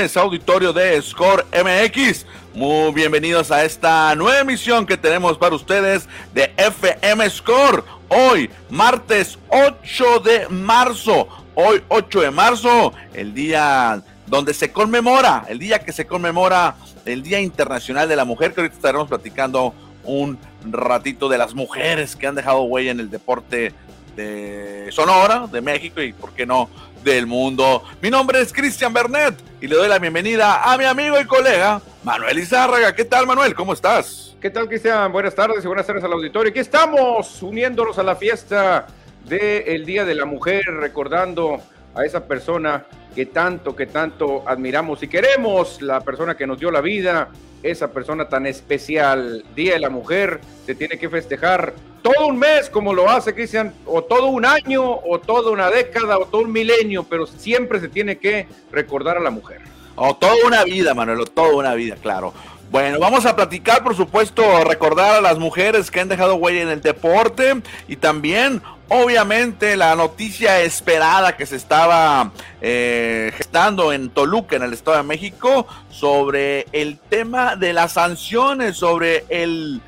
auditorio de Score MX. Muy bienvenidos a esta nueva emisión que tenemos para ustedes de FM Score. Hoy, martes 8 de marzo. Hoy, 8 de marzo, el día donde se conmemora, el día que se conmemora el Día Internacional de la Mujer, que ahorita estaremos platicando un ratito de las mujeres que han dejado huella en el deporte de Sonora, de México y, por qué no, del mundo. Mi nombre es Cristian Bernet y le doy la bienvenida a mi amigo y colega Manuel Izárraga. ¿Qué tal, Manuel? ¿Cómo estás? ¿Qué tal, Cristian? Buenas tardes y buenas tardes al auditorio. Aquí estamos uniéndonos a la fiesta del Día de la Mujer, recordando a esa persona que tanto, que tanto admiramos y queremos, la persona que nos dio la vida, esa persona tan especial. Día de la Mujer se tiene que festejar todo un mes como lo hace Cristian, o todo un año, o toda una década, o todo un milenio, pero siempre se tiene que recordar a la mujer. O toda una vida, Manuel, o toda una vida, claro. Bueno, vamos a platicar, por supuesto, recordar a las mujeres que han dejado huella en el deporte y también, obviamente, la noticia esperada que se estaba eh, gestando en Toluca, en el Estado de México, sobre el tema de las sanciones, sobre el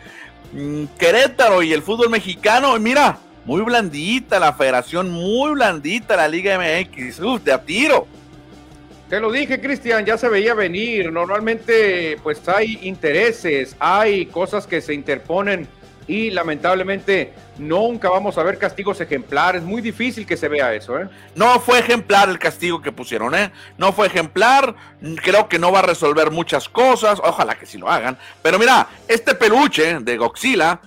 Mm, Querétaro y el fútbol mexicano. mira, muy blandita la federación, muy blandita la Liga MX. Uf, de a tiro. Te lo dije, Cristian, ya se veía venir. Normalmente, pues hay intereses, hay cosas que se interponen y lamentablemente nunca vamos a ver castigos ejemplares. Muy difícil que se vea eso, ¿eh? No fue ejemplar el castigo que pusieron, ¿eh? No fue ejemplar. Creo que no va a resolver muchas cosas. Ojalá que sí lo hagan. Pero mira, este peluche de Goxila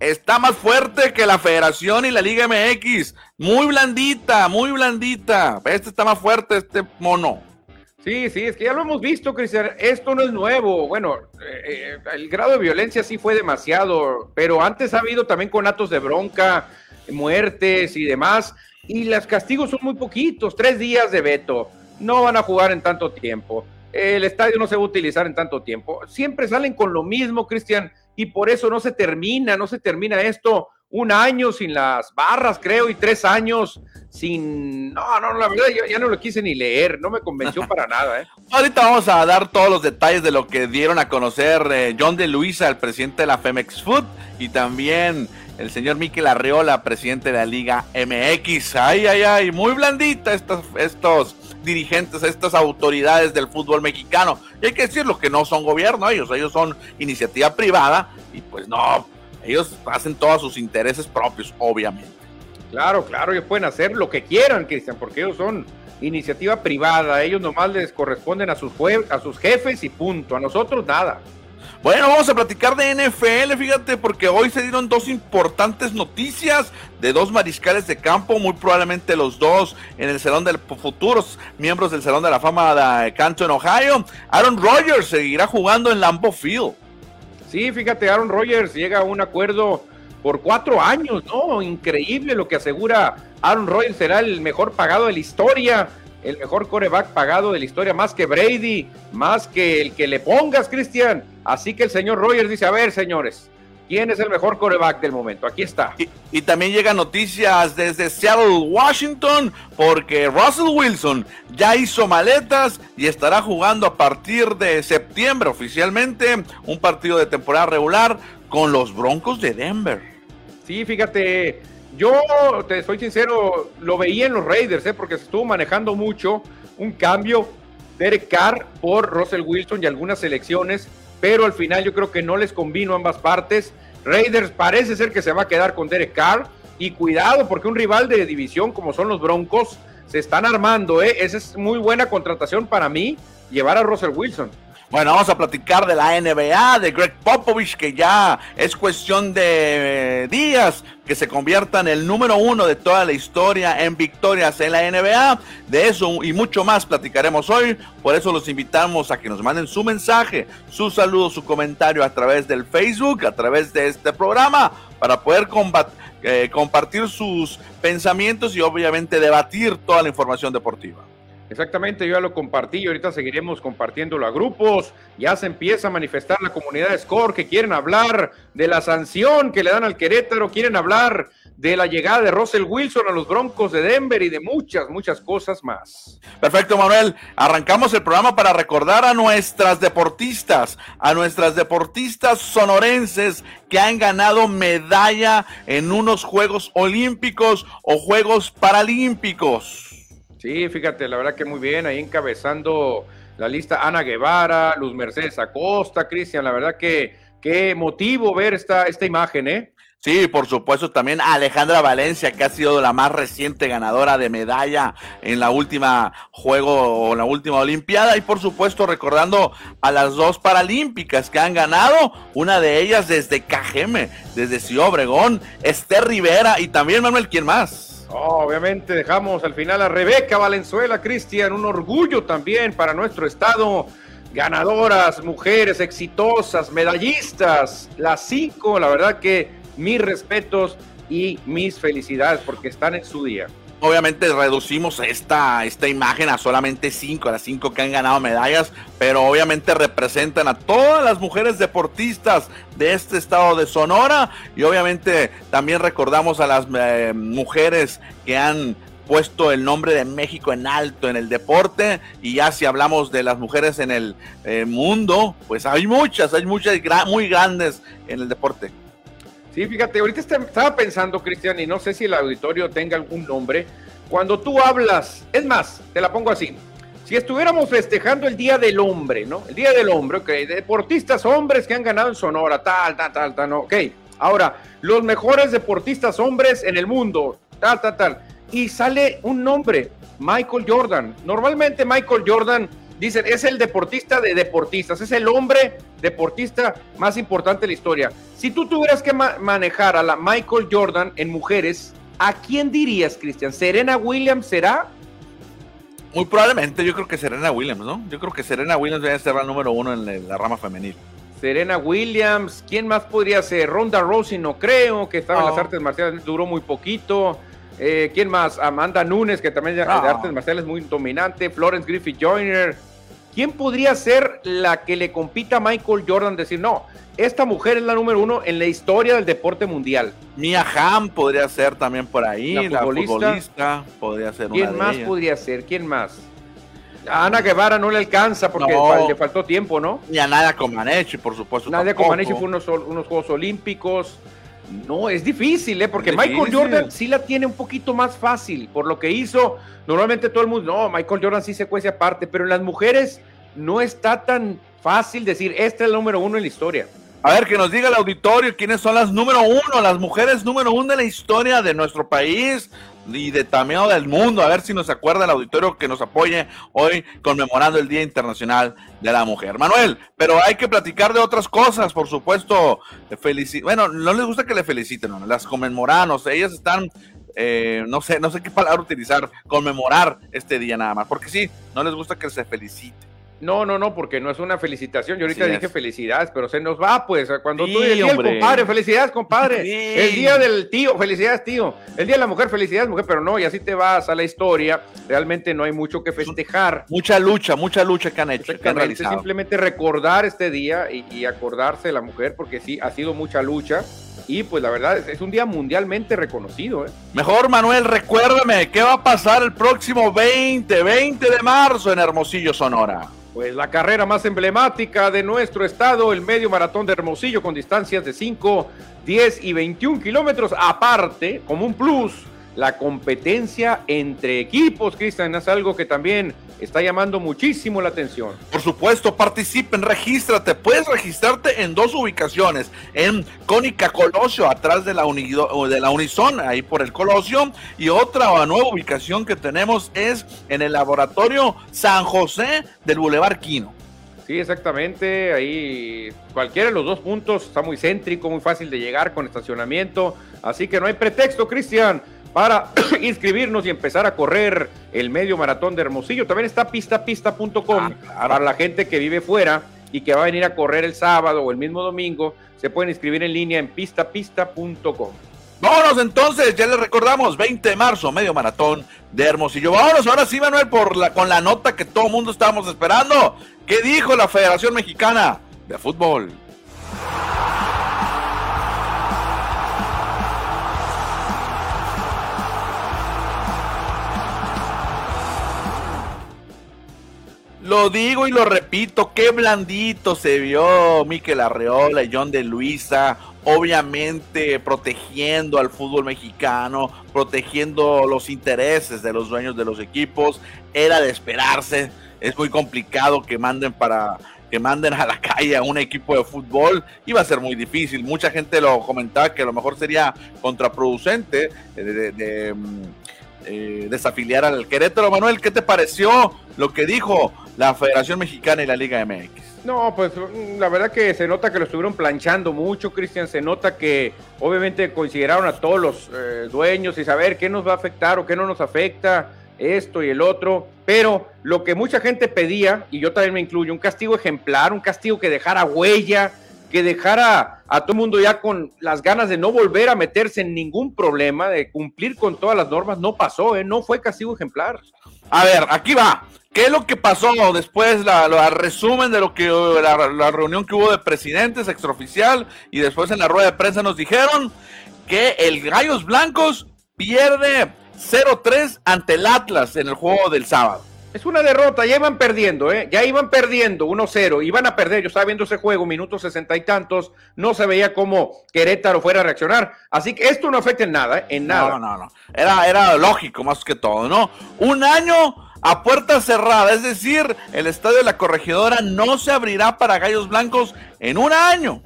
está más fuerte que la Federación y la Liga MX. Muy blandita, muy blandita. Este está más fuerte, este mono. Sí, sí, es que ya lo hemos visto, Cristian. Esto no es nuevo. Bueno, eh, eh, el grado de violencia sí fue demasiado, pero antes ha habido también conatos de bronca, muertes y demás. Y los castigos son muy poquitos, tres días de veto. No van a jugar en tanto tiempo. El estadio no se va a utilizar en tanto tiempo. Siempre salen con lo mismo, Cristian, y por eso no se termina, no se termina esto un año sin las barras, creo, y tres años sin... No, no, la verdad yo ya no lo quise ni leer, no me convenció para nada. ¿eh? Ahorita vamos a dar todos los detalles de lo que dieron a conocer eh, John de Luisa, el presidente de la Femex Food, y también el señor Miquel Arreola, presidente de la Liga MX. Ay, ay, ay, muy blandita estos, estos dirigentes, estas autoridades del fútbol mexicano. Y hay que decirlo que no son gobierno ellos, ellos son iniciativa privada y pues no, ellos hacen todos sus intereses propios, obviamente. Claro, claro, ellos pueden hacer lo que quieran, Cristian, porque ellos son iniciativa privada, ellos nomás les corresponden a sus, a sus jefes y punto, a nosotros nada. Bueno, vamos a platicar de NFL, fíjate, porque hoy se dieron dos importantes noticias de dos mariscales de campo, muy probablemente los dos en el Salón de Futuros, miembros del Salón de la Fama de Canton, Ohio. Aaron Rodgers seguirá jugando en Lambeau Field. Sí, fíjate, Aaron Rodgers llega a un acuerdo por cuatro años, ¿no? Increíble lo que asegura Aaron Rodgers, será el mejor pagado de la historia, el mejor coreback pagado de la historia, más que Brady, más que el que le pongas, Cristian. Así que el señor Rodgers dice, a ver, señores, quién es el mejor coreback del momento. Aquí está. Y, también llegan noticias desde Seattle, Washington, porque Russell Wilson ya hizo maletas y estará jugando a partir de septiembre oficialmente un partido de temporada regular con los Broncos de Denver. Sí, fíjate, yo te soy sincero, lo veía en los Raiders, ¿eh? porque se estuvo manejando mucho un cambio Derek Carr por Russell Wilson y algunas selecciones pero al final yo creo que no les convino ambas partes. Raiders parece ser que se va a quedar con Derek Carr y cuidado porque un rival de división como son los Broncos se están armando, ¿eh? Esa es muy buena contratación para mí, llevar a Russell Wilson. Bueno, vamos a platicar de la NBA, de Greg Popovich, que ya es cuestión de días que se convierta en el número uno de toda la historia en victorias en la NBA. De eso y mucho más platicaremos hoy. Por eso los invitamos a que nos manden su mensaje, su saludo, su comentario a través del Facebook, a través de este programa, para poder eh, compartir sus pensamientos y obviamente debatir toda la información deportiva. Exactamente, yo ya lo compartí y ahorita seguiremos compartiéndolo a grupos. Ya se empieza a manifestar la comunidad de Score que quieren hablar de la sanción que le dan al Querétaro, quieren hablar de la llegada de Russell Wilson a los Broncos de Denver y de muchas, muchas cosas más. Perfecto, Manuel. Arrancamos el programa para recordar a nuestras deportistas, a nuestras deportistas sonorenses que han ganado medalla en unos Juegos Olímpicos o Juegos Paralímpicos. Sí, fíjate, la verdad que muy bien, ahí encabezando la lista Ana Guevara, Luz Mercedes Acosta, Cristian, la verdad que qué motivo ver esta, esta imagen, ¿eh? Sí, por supuesto, también Alejandra Valencia, que ha sido la más reciente ganadora de medalla en la última juego o la última Olimpiada. Y por supuesto, recordando a las dos paralímpicas que han ganado, una de ellas desde Cajeme, desde Ciudad Obregón, Esther Rivera y también Manuel, ¿quién más? Obviamente dejamos al final a Rebeca Valenzuela, Cristian, un orgullo también para nuestro estado. Ganadoras, mujeres exitosas, medallistas, las cinco, la verdad que mis respetos y mis felicidades porque están en su día obviamente reducimos esta, esta imagen a solamente cinco, a las cinco que han ganado medallas, pero obviamente representan a todas las mujeres deportistas de este estado de Sonora y obviamente también recordamos a las eh, mujeres que han puesto el nombre de México en alto en el deporte y ya si hablamos de las mujeres en el eh, mundo, pues hay muchas, hay muchas muy grandes en el deporte. Sí, fíjate, ahorita estaba pensando, Cristian, y no sé si el auditorio tenga algún nombre. Cuando tú hablas, es más, te la pongo así. Si estuviéramos festejando el Día del Hombre, ¿no? El Día del Hombre, ok, deportistas hombres que han ganado en Sonora, tal, tal, tal, tal, ok. Ahora, los mejores deportistas hombres en el mundo, tal, tal, tal. Y sale un nombre, Michael Jordan. Normalmente Michael Jordan Dicen, es el deportista de deportistas, es el hombre deportista más importante de la historia. Si tú tuvieras que manejar a la Michael Jordan en mujeres, ¿a quién dirías, Cristian? ¿Serena Williams será? Muy probablemente, yo creo que Serena Williams, ¿no? Yo creo que Serena Williams debe ser la número uno en la rama femenil. Serena Williams, ¿quién más podría ser? Ronda Rousey, no creo, que estaba en las artes marciales, duró muy poquito. Eh, ¿Quién más? Amanda Nunes, que también de artes marciales muy dominante. Florence Griffith Joyner. ¿Quién podría ser la que le compita a Michael Jordan? Decir, no, esta mujer es la número uno en la historia del deporte mundial. Mia Hamm podría ser también por ahí, la futbolista, podría ser ¿Quién más podría ser? ¿Quién más? A Ana Guevara no le alcanza porque le faltó tiempo, ¿no? Ni a Nadia Comaneci, por supuesto. Nadia Comaneci fue unos, unos Juegos Olímpicos. No, es difícil, ¿eh? Porque Michael Jordan sí la tiene un poquito más fácil por lo que hizo. Normalmente todo el mundo, no, Michael Jordan sí se cuece aparte, pero en las mujeres no está tan fácil decir, este es el número uno en la historia. A ver, que nos diga el auditorio quiénes son las número uno, las mujeres número uno de la historia de nuestro país y de también del mundo. A ver si nos acuerda el auditorio que nos apoye hoy conmemorando el Día Internacional de la Mujer. Manuel, pero hay que platicar de otras cosas, por supuesto. Bueno, no les gusta que le feliciten, ¿no? las conmemoramos. Ellas están eh, no sé, no sé qué palabra utilizar, conmemorar este día nada más, porque sí, no les gusta que se felicite. No, no, no, porque no es una felicitación. Yo ahorita dije felicidades, pero se nos va, pues. Cuando tú el día compadre, felicidades, compadre. El día del tío, felicidades, tío. El día de la mujer, felicidades, mujer, pero no, y así te vas a la historia. Realmente no hay mucho que festejar. Mucha lucha, mucha lucha que han hecho, que han realizado. Simplemente recordar este día y, y, acordarse de la mujer, porque sí, ha sido mucha lucha. Y pues la verdad es, un día mundialmente reconocido. ¿eh? Mejor, Manuel, recuérdame, ¿qué va a pasar el próximo 20, 20 de marzo en Hermosillo, Sonora? Pues la carrera más emblemática de nuestro estado, el medio maratón de Hermosillo con distancias de 5, 10 y 21 kilómetros. Aparte, como un plus, la competencia entre equipos, Cristian, es algo que también está llamando muchísimo la atención. Por supuesto, participen, regístrate. Puedes registrarte en dos ubicaciones, en Cónica Colosio, atrás de la, de la Unison, ahí por el Colosio, y otra nueva ubicación que tenemos es en el Laboratorio San José del Boulevard Quino. Sí, exactamente. Ahí cualquiera de los dos puntos está muy céntrico, muy fácil de llegar con estacionamiento. Así que no hay pretexto, Cristian para inscribirnos y empezar a correr el medio maratón de Hermosillo. También está pistapista.com ah, para la gente que vive fuera y que va a venir a correr el sábado o el mismo domingo. Se pueden inscribir en línea en pistapista.com. Vámonos entonces, ya les recordamos, 20 de marzo, medio maratón de Hermosillo. Vámonos ahora sí, Manuel, por la, con la nota que todo el mundo estábamos esperando. ¿Qué dijo la Federación Mexicana de Fútbol? Lo digo y lo repito, qué blandito se vio Miquel Arreola y John de Luisa, obviamente protegiendo al fútbol mexicano, protegiendo los intereses de los dueños de los equipos. Era de esperarse, es muy complicado que manden para que manden a la calle a un equipo de fútbol, iba a ser muy difícil. Mucha gente lo comentaba que a lo mejor sería contraproducente de, mm, eh, desafiliar al Querétaro. Manuel, ¿qué te pareció lo que dijo la Federación Mexicana y la Liga MX? No, pues la verdad que se nota que lo estuvieron planchando mucho, Cristian. Se nota que obviamente consideraron a todos los eh, dueños y saber qué nos va a afectar o qué no nos afecta, esto y el otro. Pero lo que mucha gente pedía, y yo también me incluyo, un castigo ejemplar, un castigo que dejara huella, que dejara a todo el mundo ya con las ganas de no volver a meterse en ningún problema, de cumplir con todas las normas, no pasó, ¿eh? no fue castigo ejemplar. A ver, aquí va. ¿Qué es lo que pasó después? La, resumen de lo que la, reunión que hubo de presidentes extraoficial y después en la rueda de prensa nos dijeron que el Gallos Blancos pierde 0-3 ante el Atlas en el juego del sábado. Es una derrota, ya iban perdiendo, ¿eh? ya iban perdiendo 1-0, iban a perder. Yo estaba viendo ese juego, minutos sesenta y tantos, no se veía cómo Querétaro fuera a reaccionar. Así que esto no afecta en nada, ¿eh? en nada. No, no, no. Era, era lógico más que todo, ¿no? Un año a puerta cerrada, es decir, el estadio de la corregidora no se abrirá para Gallos Blancos en un año.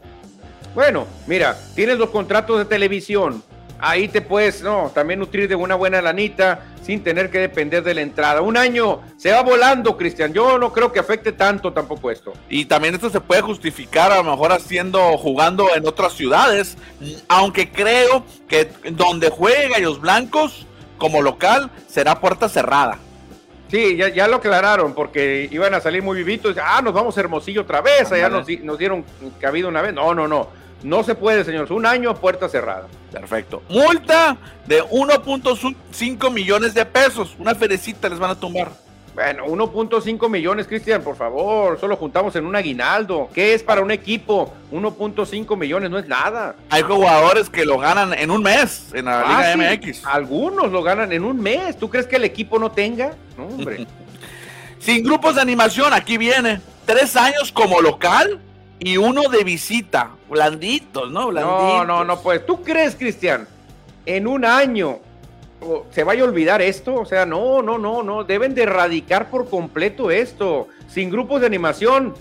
Bueno, mira, tienes los contratos de televisión, ahí te puedes, no, también nutrir de una buena lanita sin tener que depender de la entrada. Un año se va volando, Cristian. Yo no creo que afecte tanto tampoco esto. Y también esto se puede justificar a lo mejor haciendo, jugando en otras ciudades, aunque creo que donde juegue Gallos Blancos como local será puerta cerrada. Sí, ya, ya, lo aclararon, porque iban a salir muy vivitos. Ah, nos vamos a Hermosillo otra vez. Allá nos, nos dieron cabida una vez. No, no, no. No se puede, señores. Un año a puerta cerrada. Perfecto. Multa de 1.5 millones de pesos. Una ferecita les van a tumbar. Bueno, 1.5 millones, Cristian, por favor. Solo juntamos en un aguinaldo. ¿Qué es para un equipo? 1.5 millones no es nada. Hay jugadores que lo ganan en un mes en la Liga MX. Algunos lo ganan en un mes. ¿Tú crees que el equipo no tenga? No, hombre. Sin grupos de animación, aquí viene. Tres años como local y uno de visita. Blanditos, ¿no? Blanditos. No, no, no, pues. ¿Tú crees, Cristian, en un año se vaya a olvidar esto? O sea, no, no, no, no. Deben de erradicar por completo esto. Sin grupos de animación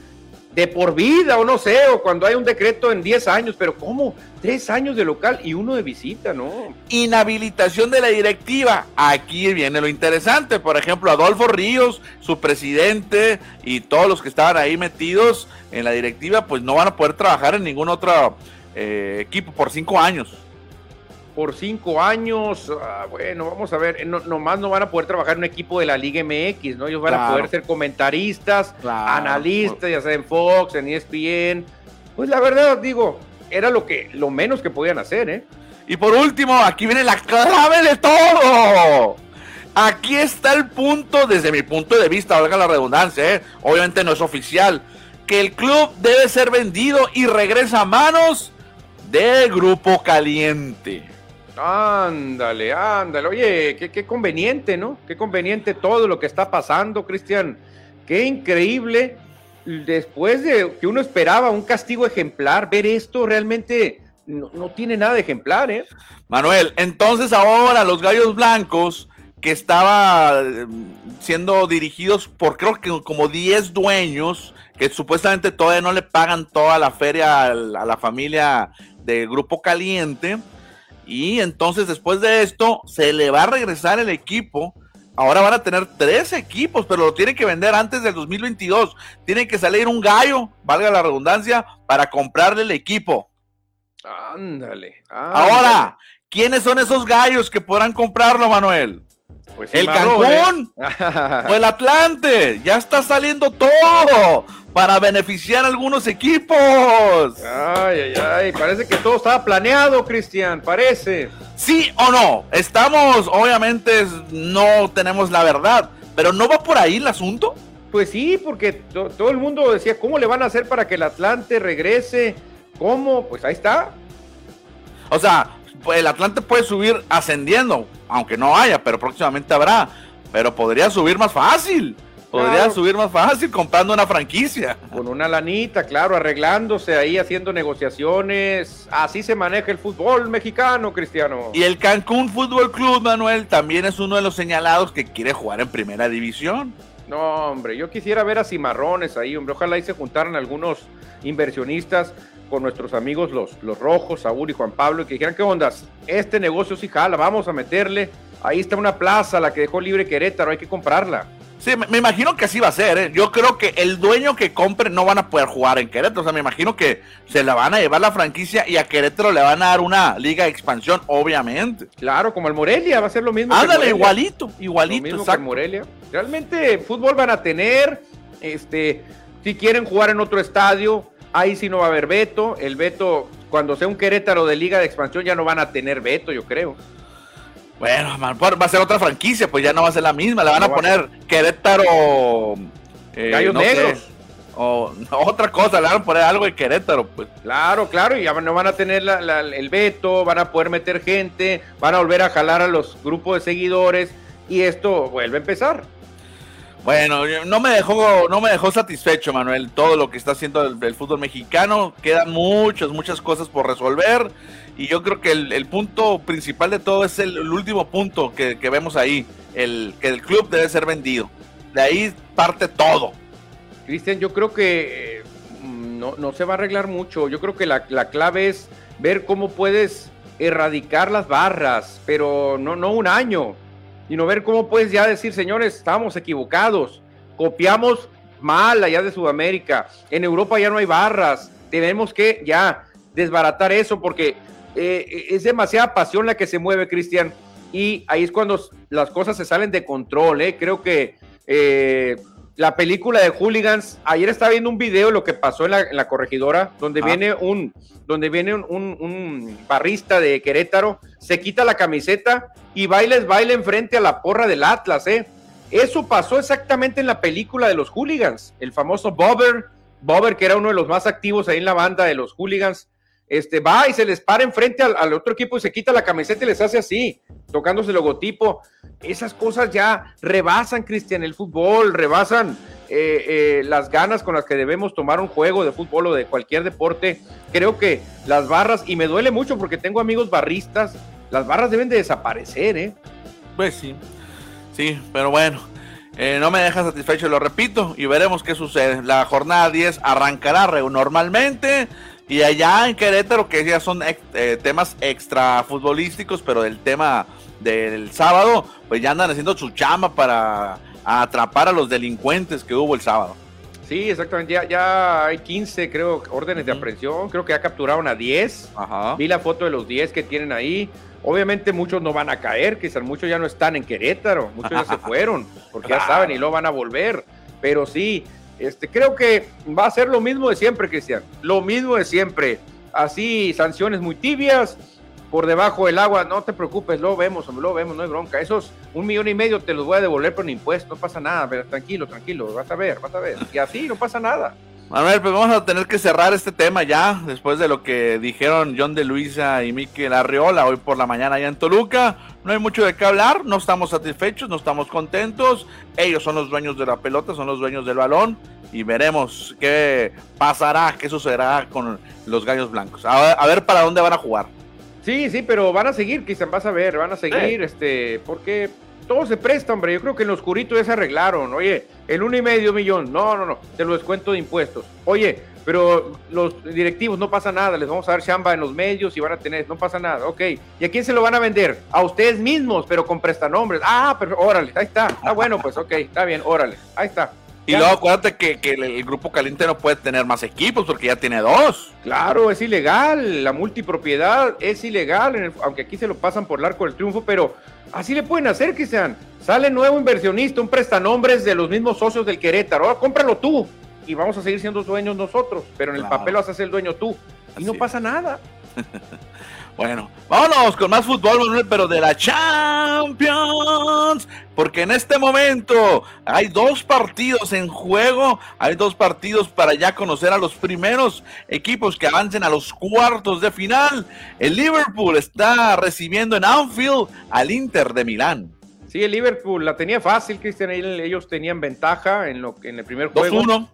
de por vida o no sé, o cuando hay un decreto en 10 años, pero ¿cómo? Tres años de local y uno de visita, ¿no? Inhabilitación de la directiva. Aquí viene lo interesante. Por ejemplo, Adolfo Ríos, su presidente y todos los que estaban ahí metidos en la directiva, pues no van a poder trabajar en ningún otro eh, equipo por cinco años por cinco años. Ah, bueno, vamos a ver, no, nomás no van a poder trabajar en un equipo de la Liga MX, ¿no? Ellos van a poder ser comentaristas, analistas, ya sea en Fox, en ESPN. Pues la verdad, digo, era lo que, lo menos que podían hacer, ¿eh? Y por último, aquí viene la clave de todo. Aquí está el punto, desde mi punto de vista, valga la redundancia, ¿eh? obviamente no es oficial, que el club debe ser vendido y regresa a manos de Grupo Caliente. Ándale, ándale. Oye, qué, conveniente, ¿no? Qué conveniente todo lo que está pasando, Cristian. Qué increíble. Después de que uno esperaba un castigo ejemplar, ver esto realmente no, tiene nada de ejemplar, ¿eh? Manuel, entonces ahora los Gallos Blancos, que estaba siendo dirigidos por creo que como 10 dueños, que supuestamente todavía no le pagan toda la feria a la familia de Grupo Caliente, y entonces después de esto se le va a regresar el equipo. Ahora van a tener tres equipos, pero lo tienen que vender antes del 2022. Tiene que salir un gallo, valga la redundancia, para comprarle el equipo. Ándale. Ahora, ¿quiénes son esos gallos que podrán comprarlo, Manuel? Pues el Cancún o el Atlante. Ya está saliendo todo para beneficiar a algunos equipos. Ay, ay, ay. Parece que todo estaba planeado, Cristian. Parece. ¿Sí o no? Estamos, obviamente, no tenemos la verdad, pero ¿no va por ahí el asunto? Pues sí, porque todo el mundo decía, ¿cómo le van a hacer para que el Atlante regrese? ¿Cómo? Pues ahí está. O sea, el Atlante puede subir ascendiendo, aunque no haya, pero próximamente habrá. Pero podría subir más fácil. Podría subir más fácil comprando una franquicia. Con una lanita, claro, arreglándose ahí, haciendo negociaciones. Así se maneja el fútbol mexicano, Cristiano. Y el Cancún Fútbol Club, Manuel, también es uno de los señalados que quiere jugar en primera división. No, hombre, yo quisiera ver a Cimarrones ahí, hombre. Ojalá ahí se juntaran algunos inversionistas con nuestros amigos los, los Rojos, Saúl y Juan Pablo, y que dijeran, ¿qué ondas? Este negocio sí jala, vamos a meterle. Ahí está una plaza, la que dejó libre Querétaro, hay que comprarla. Sí, me, imagino que así va a ser. ¿eh? Yo creo que el dueño que compre no van a poder jugar en Querétaro. O sea, me imagino que se la van a llevar la franquicia y a Querétaro le van a dar una liga de expansión, obviamente. Claro, como el Morelia, va a ser lo mismo. Ándale, igualito, igualito. Lo mismo que Morelia. Realmente fútbol van a tener. Este, si quieren jugar en otro estadio, ahí sí no va a haber veto. El veto, cuando sea un Querétaro de liga de expansión, ya no van a tener veto, yo creo. Bueno, va a ser otra franquicia, pues ya no va a ser la misma. Le van a poner Querétaro. Eh, Gallos Negros. o otra cosa, le van a poner algo de Querétaro, pues. Claro, claro, y ya no van a tener el veto, van a poder meter gente, van a volver a jalar a los grupos de seguidores y esto vuelve a empezar. Bueno, no me dejó, no me dejó satisfecho, Manuel, todo lo que está haciendo el fútbol mexicano. Quedan muchas, muchas cosas por resolver. Y yo creo que el, punto principal de todo es el, último punto que, vemos ahí, el que el club debe ser vendido. De ahí parte todo. Cristian, yo creo que eh, no, no, se va a arreglar mucho. Yo creo que la, clave es ver cómo puedes erradicar las barras, pero no, no un año, sino ver cómo puedes ya decir, señores, estamos equivocados, copiamos mal allá de Sudamérica, en Europa ya no hay barras, tenemos que ya desbaratar eso porque eh, es demasiada pasión la que se mueve, Cristian, y ahí es cuando las cosas se salen de control. ¿eh? Creo que eh, la película de Hooligans, ayer estaba viendo un video de lo que pasó en la, corregidora, donde ah. viene, un, donde viene un, barrista de Querétaro, se quita la camiseta y bailes baila enfrente a la porra del Atlas. ¿eh? Eso pasó exactamente en la película de los Hooligans, el famoso Bobber, Bobber que era uno de los más activos ahí en la banda de los Hooligans este, va y se les para enfrente al, otro equipo y se quita la camiseta y les hace así, tocándose el logotipo. Esas cosas ya rebasan, Cristian, el fútbol, rebasan eh, eh, las ganas con las que debemos tomar un juego de fútbol o de cualquier deporte. Creo que las barras, y me duele mucho porque tengo amigos barristas, las barras deben de desaparecer, ¿eh? Pues sí, sí, pero bueno. Eh, no me deja satisfecho, lo repito, y veremos qué sucede. La jornada 10 arrancará normalmente. Y allá en Querétaro, que ya son eh, temas extra futbolísticos, pero del tema del sábado, pues ya andan haciendo su chama para atrapar a los delincuentes que hubo el sábado. Sí, exactamente. Ya, ya hay 15, creo, órdenes de aprehensión. Creo que ya capturaron a 10. Ajá. Vi la foto de los 10 que tienen ahí. Obviamente muchos no van a caer, quizás muchos ya no están en Querétaro, muchos ya se fueron, porque ya saben y lo van a volver. Pero sí, este, creo que va a ser lo mismo de siempre, Cristian. Lo mismo de siempre. Así, sanciones muy tibias, por debajo del agua, no te preocupes, lo vemos, lo vemos, no hay bronca. Esos un millón y medio te los voy a devolver por un impuesto, no pasa nada, tranquilo, tranquilo, vas a ver, vas a ver. Y así no pasa nada. Manuel, pues vamos a tener que cerrar este tema ya, después de lo que dijeron John de Luisa y Miquel Arriola hoy por la mañana allá en Toluca. No hay mucho de qué hablar, no estamos satisfechos, no estamos contentos. Ellos son los dueños de la pelota, son los dueños del balón y veremos qué pasará, qué sucederá con los gallos blancos. A ver, para dónde van a jugar. Sí, sí, pero van a seguir, quizás vas a ver, van a seguir, este, porque todo se presta, hombre. Yo creo que en lo oscurito ya se arreglaron. Oye, el uno y medio millón. No, no, no. Te lo descuento de impuestos. Oye, pero los directivos no pasa nada. Les vamos a dar chamba en los medios y van a tener. No pasa nada. Ok. ¿Y a quién se lo van a vender? A ustedes mismos, pero con prestanombres. Ah, pero órale. Ahí está. Está bueno, pues ok. Está bien. Órale. Ahí está. Y luego acuérdate que, el, grupo caliente no puede tener más equipos porque ya tiene dos. Claro, es ilegal. La multipropiedad es ilegal, aunque aquí se lo pasan por el arco del triunfo, pero así le pueden hacer, que sean. Sale nuevo inversionista, un prestanombres de los mismos socios del Querétaro. Ahora cómpralo tú y vamos a seguir siendo dueños nosotros, pero en el papel vas a ser el dueño tú. Y no pasa nada. Bueno, vámonos con más fútbol, Manuel, pero de la Champions. Porque en este momento hay dos partidos en juego. Hay dos partidos para ya conocer a los primeros equipos que avancen a los cuartos de final. El Liverpool está recibiendo en Anfield al Inter de Milán. Sí, el Liverpool la tenía fácil, Cristian. Ellos tenían ventaja en, lo, en el primer juego. 2-1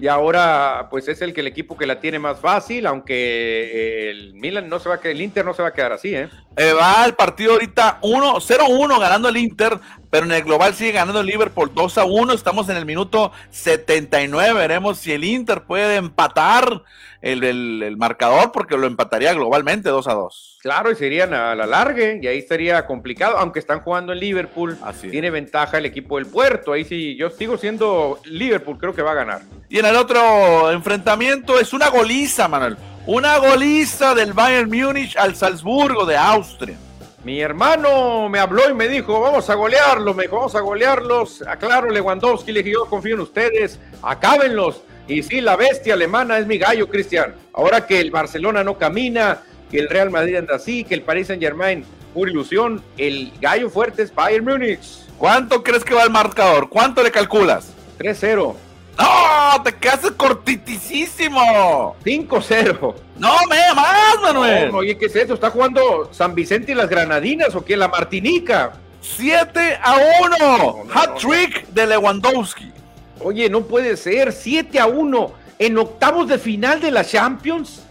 y ahora pues es el que el equipo que la tiene más fácil, aunque el Milan no se va a quedar, el Inter no se va a quedar así, ¿eh? Eh va el partido ahorita 1 0-1 ganando el Inter, pero en el global sigue ganando el Liverpool 2 1, estamos en el minuto 79, veremos si el Inter puede empatar el, marcador porque lo empataría globalmente 2 a 2. Claro, y serían a la larga y ahí sería complicado, aunque están jugando en Liverpool, tiene ventaja el equipo del puerto, ahí sí, yo sigo siendo Liverpool, creo que va a ganar. Y en el otro enfrentamiento es una goliza, Manuel, una goliza del Bayern Múnich al Salzburgo de Austria. Mi hermano me habló y me dijo, vamos a golearlos, me dijo, vamos a golearlos. Aclaro, Lewandowski, le dije, yo confío en ustedes, acábenlos. Y sí, la bestia alemana es mi gallo, Cristian. Ahora que el Barcelona no camina, que el Real Madrid anda así, que el Paris Saint Germain, pura ilusión, el gallo fuerte es Bayern Múnich. ¿Cuánto crees que va el marcador? ¿Cuánto le calculas? 3-0. ¡No! ¡Te quedas cortitísimo! 5-0. No, me más, Manuel. oye, ¿qué es eso? ¿Está jugando San Vicente y las Granadinas o qué? La Martinica. 7 a 1. Hat trick de Lewandowski. Oye, no puede ser. 7 a 1 en octavos de final de la Champions.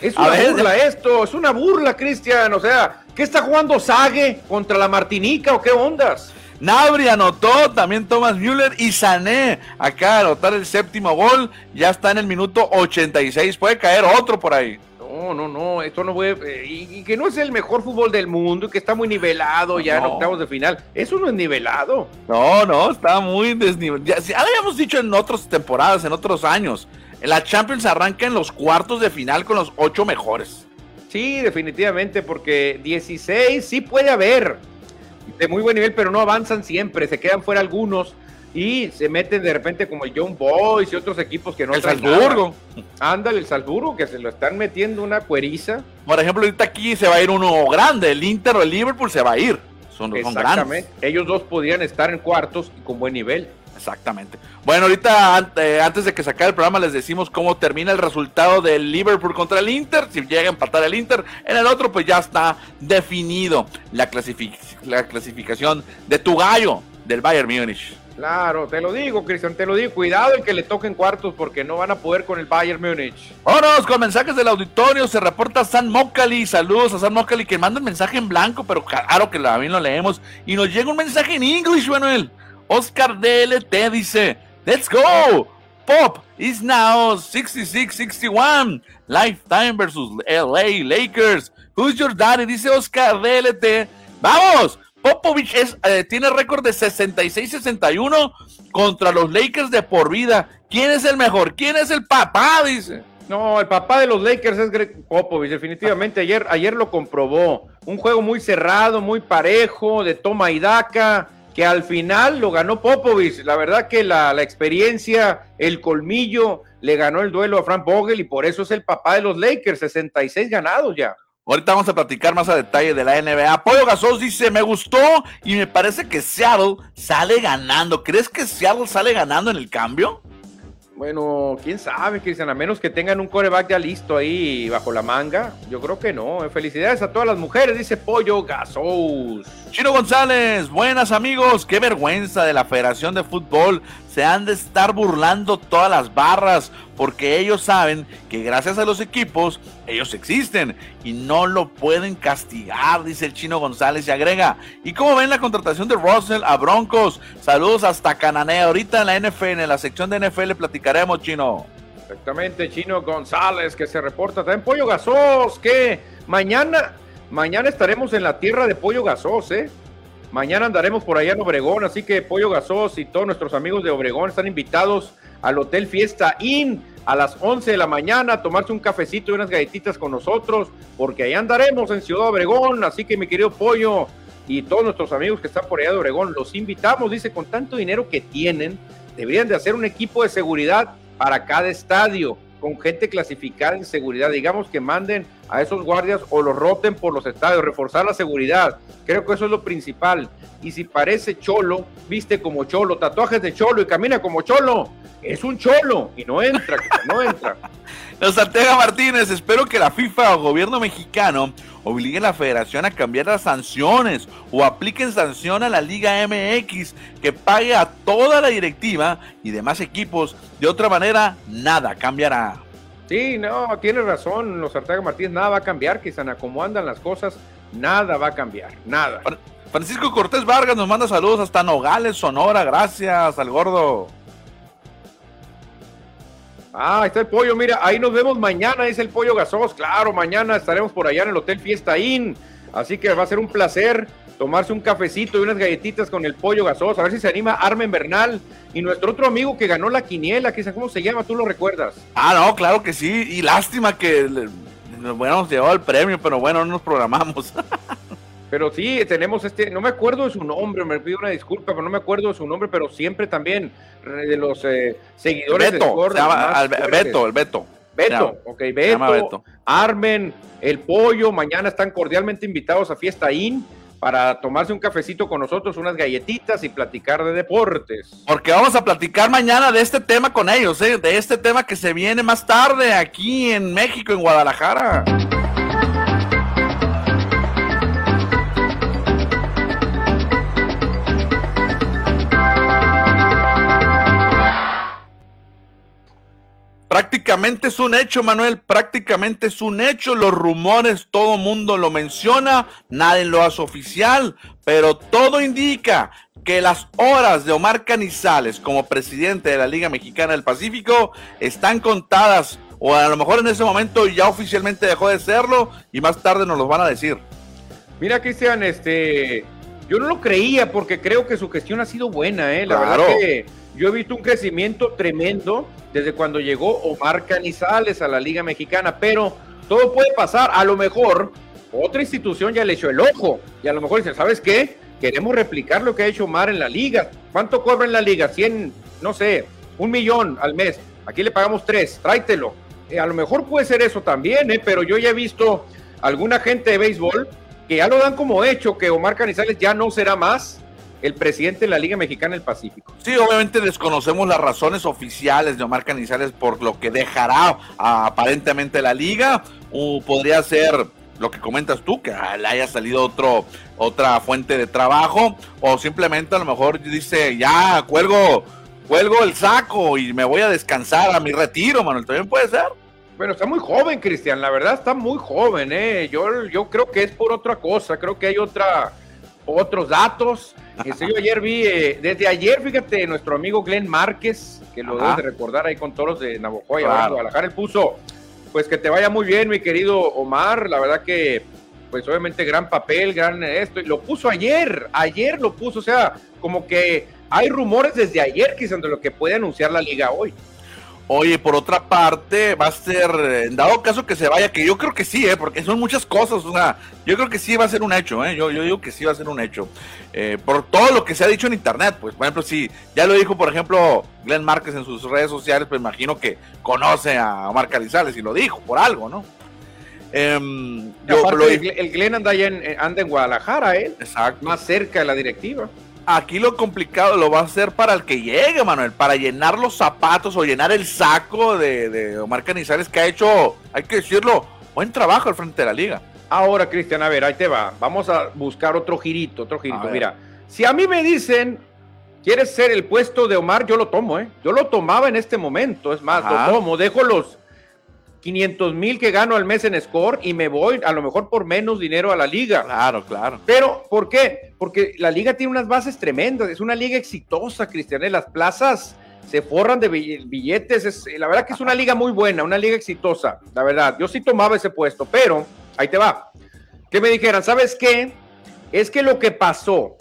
Es una burla esto, es una burla, Cristian. O sea, ¿qué está jugando Sague contra la Martinica o qué ondas? Nabri anotó, también Thomas Müller y Sané acá a anotar el séptimo gol. Ya está en el minuto 86. Puede caer otro por ahí. No, no, no, esto no puede. Eh, y, que no es el mejor fútbol del mundo y que está muy nivelado ya en octavos de final. Eso no es nivelado. No, no, está muy desnivelado. Ya, ya habíamos dicho en otras temporadas, en otros años. La Champions arranca en los cuartos de final con los ocho mejores. Sí, definitivamente, porque 16 sí puede haber de muy buen nivel, pero no avanzan siempre, se quedan fuera algunos y se meten de repente como el John Boys y otros equipos que no El Salzburgo. Ándale, el Salzburgo, que se lo están metiendo una cueriza. Por ejemplo, ahorita aquí se va a ir uno grande, el Inter o el Liverpool se va a ir. Son, Exactamente. Ellos dos podrían estar en cuartos y con buen nivel. Exactamente. Bueno, ahorita eh, antes de que se acabe el programa les decimos cómo termina el resultado del Liverpool contra el Inter. Si llega a empatar el Inter, en el otro pues ya está definido la, la clasificación de tu gallo del Bayern Múnich. Claro, te lo digo, Cristian, te lo digo. Cuidado el que le toquen cuartos porque no van a poder con el Bayern Múnich. Vámonos con mensajes del auditorio. Se reporta San Mocali. Saludos a San Mocali que manda un mensaje en blanco, pero claro que también lo leemos. Y nos llega un mensaje en inglés, Manuel. Oscar DLT dice: Let's go. Pop is now 66-61. Lifetime versus LA Lakers. Who's your daddy? Dice Oscar DLT. ¡Vamos! Popovich eh, tiene récord de 66-61 contra los Lakers de por vida. ¿Quién es el mejor? ¿Quién es el papá? Dice. No, el papá de los Lakers es Greg Popovich, definitivamente. Ayer, ayer lo comprobó. Un juego muy cerrado, muy parejo, de toma y daca, que al final lo ganó Popovich. La verdad que la, experiencia, el colmillo, le ganó el duelo a Frank Vogel y por eso es el papá de los Lakers, 66 ganados ya. Ahorita vamos a platicar más a detalle de la NBA. Pollo Gasos dice, me gustó y me parece que Seattle sale ganando. ¿Crees que Seattle sale ganando en el cambio? Bueno, quién sabe, Cristian, a menos que tengan un coreback ya listo ahí bajo la manga. Yo creo que no. Eh, felicidades a todas las mujeres, dice Pollo Gasos. Chino González, buenas amigos. Qué vergüenza de la Federación de Fútbol. Se han de estar burlando todas las barras porque ellos saben que gracias a los equipos ellos existen y no lo pueden castigar, dice el Chino González y agrega. ¿Y cómo ven la contratación de Russell a Broncos? Saludos hasta Cananea. Ahorita en la NFL, en la sección de NFL platicaremos, Chino. Exactamente, Chino González que se reporta también Pollo Gasos, que mañana Mañana estaremos en la tierra de Pollo Gasos, ¿eh? Mañana andaremos por allá en Obregón, así que Pollo Gasos y todos nuestros amigos de Obregón están invitados al Hotel Fiesta Inn a las 11 de la mañana a tomarse un cafecito y unas galletitas con nosotros, porque allá andaremos en Ciudad Obregón, así que mi querido Pollo y todos nuestros amigos que están por allá de Obregón, los invitamos, dice, con tanto dinero que tienen, deberían de hacer un equipo de seguridad para cada estadio con gente clasificada en seguridad. Digamos que manden a esos guardias o los roten por los estadios, reforzar la seguridad. Creo que eso es lo principal. Y si parece cholo, viste como cholo, tatuajes de cholo y camina como cholo, es un cholo y no entra, no entra. Los Artega Martínez, espero que la FIFA o gobierno mexicano obliguen a la federación a cambiar las sanciones o apliquen sanción a la Liga MX que pague a toda la directiva y demás equipos. De otra manera, nada cambiará. Sí, no, tiene razón, los Artega Martínez, nada va a cambiar, quizás como andan las cosas, nada va a cambiar, nada. Francisco Cortés Vargas nos manda saludos hasta Nogales, Sonora, gracias al gordo. Ah, está el pollo, mira, ahí nos vemos mañana, es el pollo gasos, claro, mañana estaremos por allá en el Hotel Fiesta Inn, así que va a ser un placer tomarse un cafecito y unas galletitas con el pollo gasos, a ver si se anima Armen Bernal y nuestro otro amigo que ganó la quiniela, que ¿cómo se llama? ¿Tú lo recuerdas? Ah, no, claro que sí, y lástima que nos hubiéramos llevado el premio, pero bueno, no nos programamos. Pero sí, tenemos este, no me acuerdo de su nombre, me pido una disculpa, pero no me acuerdo de su nombre, pero siempre también de los eh, seguidores Beto, de Beto, el Beto. Beto, ok, Beto, Armen, el pollo, mañana están cordialmente invitados a Fiesta In para tomarse un cafecito con nosotros, unas galletitas y platicar de deportes. Porque vamos a platicar mañana de este tema con ellos, ¿eh? de este tema que se viene más tarde aquí en México, en Guadalajara. Prácticamente es un hecho, Manuel, prácticamente es un hecho. Los rumores, todo mundo lo menciona, nadie lo hace oficial, pero todo indica que las horas de Omar Canizales como presidente de la Liga Mexicana del Pacífico están contadas, o a lo mejor en ese momento ya oficialmente dejó de serlo y más tarde nos lo van a decir. Mira, Cristian, este, yo no lo creía porque creo que su gestión ha sido buena, ¿eh? La verdad que yo he visto un crecimiento tremendo desde cuando llegó Omar Canizales a la Liga Mexicana, pero todo puede pasar. A lo mejor otra institución ya le echó el ojo y a lo mejor dice, ¿sabes qué? Queremos replicar lo que ha hecho Omar en la liga. ¿Cuánto cobra en la liga? 100, no sé, un millón al mes. Aquí le pagamos tres, tráetelo. Eh, a lo mejor puede ser eso también, ¿eh? pero yo ya he visto alguna gente de béisbol que ya lo dan como hecho que Omar Canizales ya no será más el presidente de la Liga Mexicana del Pacífico. Sí, obviamente desconocemos las razones oficiales de Omar Canizales por lo que dejará aparentemente la liga, o podría ser lo que comentas tú, que le haya salido otro, otra fuente de trabajo, o simplemente a lo mejor dice, ya, cuelgo, cuelgo el saco y me voy a descansar a mi retiro, Manuel, también puede ser. Bueno, está muy joven, Cristian, la verdad está muy joven, ¿eh? Yo, yo creo que es por otra cosa, creo que hay otra, otros datos este, yo ayer vi, eh, desde ayer, fíjate, nuestro amigo Glenn Márquez, que lo debes de recordar ahí con toros de Navajo y Guadalajara, él puso, pues que te vaya muy bien, mi querido Omar, la verdad que, pues obviamente gran papel, gran esto, y lo puso ayer, ayer lo puso, o sea, como que hay rumores desde ayer, quizás de lo que puede anunciar la liga hoy. Oye, por otra parte, va a ser, en dado caso que se vaya, que yo creo que sí, ¿eh? porque son muchas cosas, o sea, yo creo que sí va a ser un hecho, ¿eh? yo, yo digo que sí va a ser un hecho, eh, por todo lo que se ha dicho en internet, pues, por ejemplo, si ya lo dijo, por ejemplo, Glenn Márquez en sus redes sociales, pues imagino que conoce a Omar Carizales y lo dijo, por algo, ¿no? Em, el, Glenn anda, en, anda en Guadalajara, ¿eh? Exacto. Más cerca de la directiva. Aquí lo complicado lo va a hacer para el que llegue, Manuel, para llenar los zapatos o llenar el saco de, Omar Canizales, que ha hecho, hay que decirlo, buen trabajo al frente de la liga. Ahora, Cristian, a ver, ahí te va. Vamos a buscar otro girito, otro girito. Mira, si a mí me dicen, ¿quieres ser el puesto de Omar? Yo lo tomo, ¿eh? Yo lo tomaba en este momento, es más, lo tomo, dejo los 500 mil que gano al mes en score y me voy a lo mejor por menos dinero a la liga. Claro, claro. Pero, ¿por qué? Porque la liga tiene unas bases tremendas, es una liga exitosa, Cristian, ¿eh? las plazas se forran de billetes, es, la verdad que es una liga muy buena, una liga exitosa, la verdad. Yo sí tomaba ese puesto, pero ahí te va. Que me dijeran, ¿sabes qué? Es que lo que pasó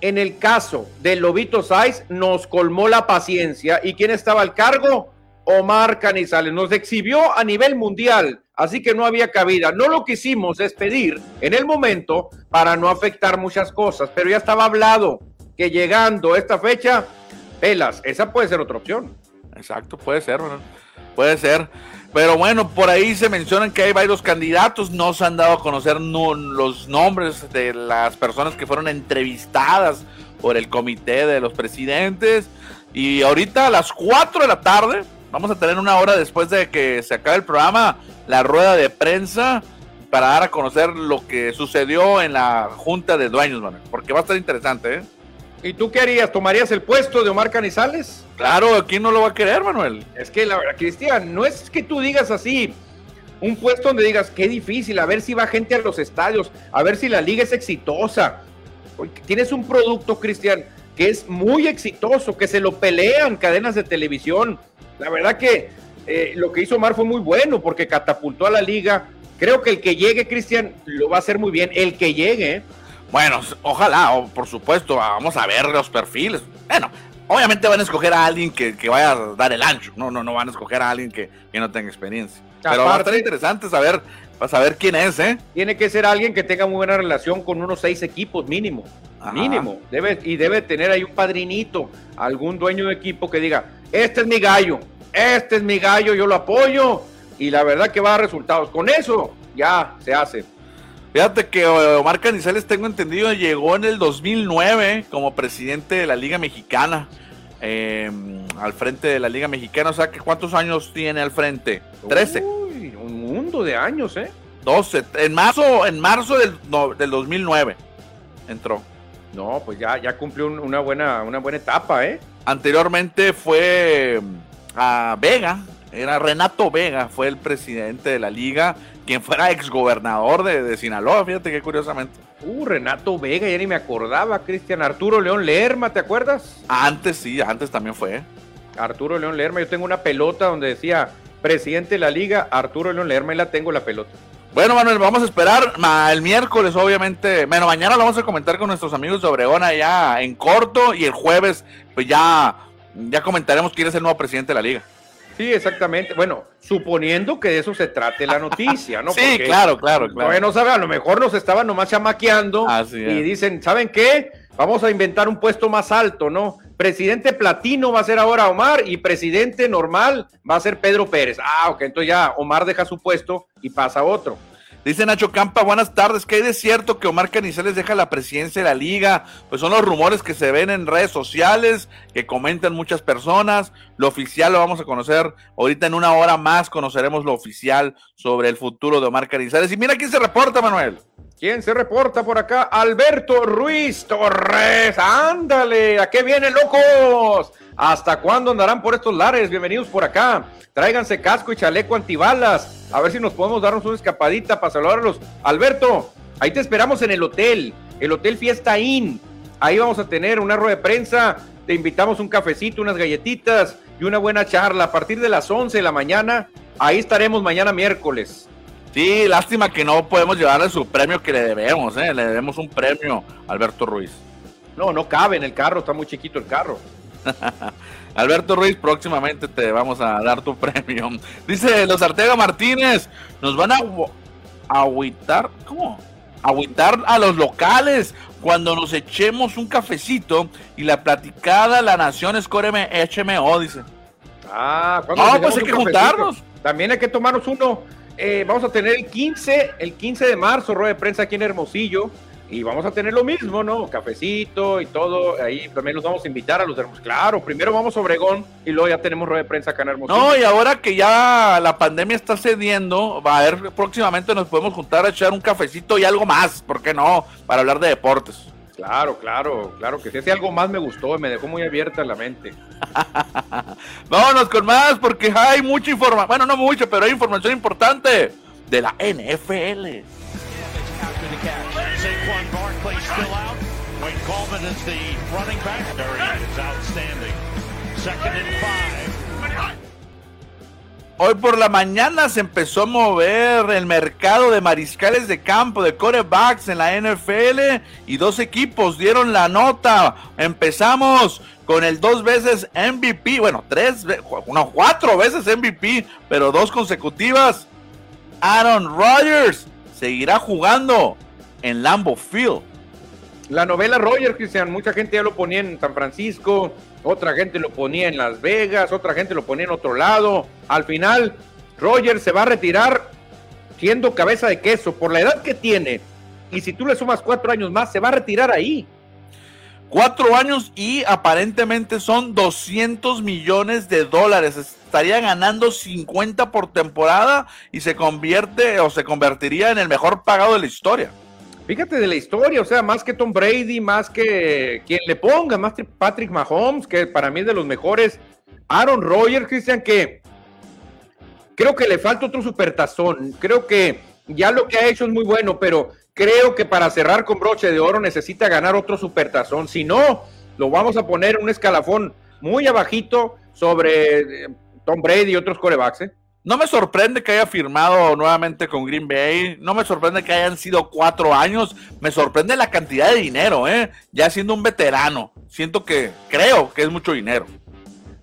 en el caso del Lobito Saiz nos colmó la paciencia. ¿Y quién estaba al cargo? Omar Canizales. Nos exhibió a nivel mundial, así que no había cabida. No lo quisimos despedir en el momento para no afectar muchas cosas, pero ya estaba hablado que llegando esta fecha, pelas, esa puede ser otra opción. Exacto, puede ser. puede ser. Pero bueno, por ahí se mencionan que hay varios candidatos, no se han dado a conocer los nombres de las personas que fueron entrevistadas por el comité de los presidentes. Y ahorita a las 4 de la tarde, vamos a tener una hora después de que se acabe el programa, la rueda de prensa para dar a conocer lo que sucedió en la junta de dueños, porque va a estar interesante, ¿eh? ¿Y tú qué harías? ¿Tomarías el puesto de Omar Canizales? Claro, ¿quién no lo va a querer, Manuel? Es que la verdad, Cristian, no es que tú digas así, un puesto donde digas, qué difícil, a ver si va gente a los estadios, a ver si la liga es exitosa. Tienes un producto, Cristian, que es muy exitoso, que se lo pelean cadenas de televisión. La verdad que eh, lo que hizo Omar fue muy bueno porque catapultó a la liga. Creo que el que llegue, Cristian, lo va a hacer muy bien. El que llegue, bueno, ojalá, por supuesto, vamos a ver los perfiles. Bueno, obviamente van a escoger a alguien que, vaya a dar el ancho. No, no, no van a escoger a alguien que, no tenga experiencia. Pero va a estar interesante saber, saber quién es, ¿eh? Tiene que ser alguien que tenga muy buena relación con unos seis equipos mínimo. Mínimo. Debe, y debe tener ahí un padrinito, algún dueño de equipo que diga, este es mi gallo, este es mi gallo, yo lo apoyo. Y la verdad que va a dar resultados. Con eso ya se hace. Fíjate que Omar Canizales, tengo entendido, llegó en el 2009 como presidente de la Liga Mexicana. Em, al frente de la Liga Mexicana, o sea, que ¿cuántos años tiene al frente? 13. Uy, un mundo de años, ¿eh? 12. En marzo, en marzo del, del 2009 entró. No, pues ya, ya cumplió una buena, una buena etapa, ¿eh? Anteriormente fue em, a Vega, era Renato Vega, fue el presidente de la liga quien fuera exgobernador de, de Sinaloa, fíjate qué curiosamente. Uh, Renato Vega, ya ni me acordaba, Cristian Arturo León Lerma, ¿te acuerdas? Antes sí, antes también fue. Arturo León Lerma, yo tengo una pelota donde decía presidente de la liga, Arturo León Lerma, y la tengo la pelota. Bueno, Manuel, vamos a esperar el miércoles, obviamente. Bueno, mañana lo vamos a comentar con nuestros amigos de Obregón allá en corto y el jueves, pues ya, ya comentaremos quién es el nuevo presidente de la liga. Sí, exactamente. Bueno, suponiendo que de eso se trate la noticia, ¿no? sí, claro, claro, claro. Bueno, sabe, a lo mejor nos estaban nomás chamaqueando y dicen, ¿saben qué? Vamos a inventar un puesto más alto, ¿no? Presidente platino va a ser ahora Omar y presidente normal va a ser Pedro Pérez. Ah, ok, entonces ya Omar deja su puesto y pasa otro. Dice Nacho Campa, buenas tardes. ¿Qué hay de cierto que Omar Canizales deja la presidencia de la liga? Pues son los rumores que se ven en redes sociales, que comentan muchas personas. Lo oficial lo vamos a conocer ahorita en una hora más. Conoceremos lo oficial sobre el futuro de Omar Canizales. Y mira quién se reporta, Manuel. ¿Quién se reporta por acá? Alberto Ruiz Torres. Ándale, ¿a qué vienen, locos? ¿Hasta cuándo andarán por estos lares? Bienvenidos por acá. Tráiganse casco y chaleco antibalas. A ver si nos podemos darnos una escapadita para saludarlos. Alberto, ahí te esperamos en el hotel, el Hotel Fiesta Inn. Ahí vamos a tener una rueda de prensa. Te invitamos un cafecito, unas galletitas y una buena charla a partir de las 11 de la mañana. Ahí estaremos mañana miércoles. Sí, lástima que no podemos llevarle su premio que le debemos, ¿eh? Le debemos un premio a Alberto Ruiz. No, no cabe en el carro, está muy chiquito el carro. Alberto Ruiz, próximamente te vamos a dar tu premio. Dice los Artega Martínez, nos van a agüitar, ¿cómo? Agüitar a los locales cuando nos echemos un cafecito y la platicada La Nación es HMO, dice. Ah, cuando no, pues hay que juntarnos. También hay que tomarnos uno. Eh, vamos a tener el 15, el 15 de marzo, rueda de prensa aquí en Hermosillo y vamos a tener lo mismo, ¿no? Cafecito y todo. Ahí también los vamos a invitar a los hermosos. Claro, primero vamos a Obregón y luego ya tenemos rueda de prensa acá en Hermosillo. No, y ahora que ya la pandemia está cediendo, va a haber próximamente nos podemos juntar a echar un cafecito y algo más, ¿por qué no? Para hablar de deportes. Claro, claro, claro que si ese algo más me gustó, y me dejó muy abierta la mente. Vámonos con más porque hay mucha información, bueno, no mucha, pero hay información importante de la NFL. Hoy por la mañana se empezó a mover el mercado de mariscales de campo, de corebacks en la NFL y dos equipos dieron la nota. Empezamos con el dos veces MVP, bueno, tres, cuatro veces MVP, pero dos consecutivas. Aaron Rodgers seguirá jugando en Lambo Field. La novela Roger, Cristian, mucha gente ya lo ponía en San Francisco, otra gente lo ponía en Las Vegas, otra gente lo ponía en otro lado. Al final, Roger se va a retirar siendo cabeza de queso por la edad que tiene. Y si tú le sumas cuatro años más, se va a retirar ahí. Cuatro años y aparentemente son 200 millones de dólares. Estaría ganando 50 por temporada y se convierte o se convertiría en el mejor pagado de la historia. Fíjate de la historia, o sea, más que Tom Brady, más que quien le ponga, más Patrick Mahomes, que para mí es de los mejores. Aaron Rodgers, Cristian, que creo que le falta otro supertazón. Creo que ya lo que ha hecho es muy bueno, pero creo que para cerrar con broche de oro necesita ganar otro supertazón. Si no, lo vamos a poner un escalafón muy abajito sobre eh, Tom Brady y otros corebacks. ¿eh? No me sorprende que haya firmado nuevamente con Green Bay. No me sorprende que hayan sido cuatro años. Me sorprende la cantidad de dinero, ¿eh? Ya siendo un veterano. Siento que creo que es mucho dinero.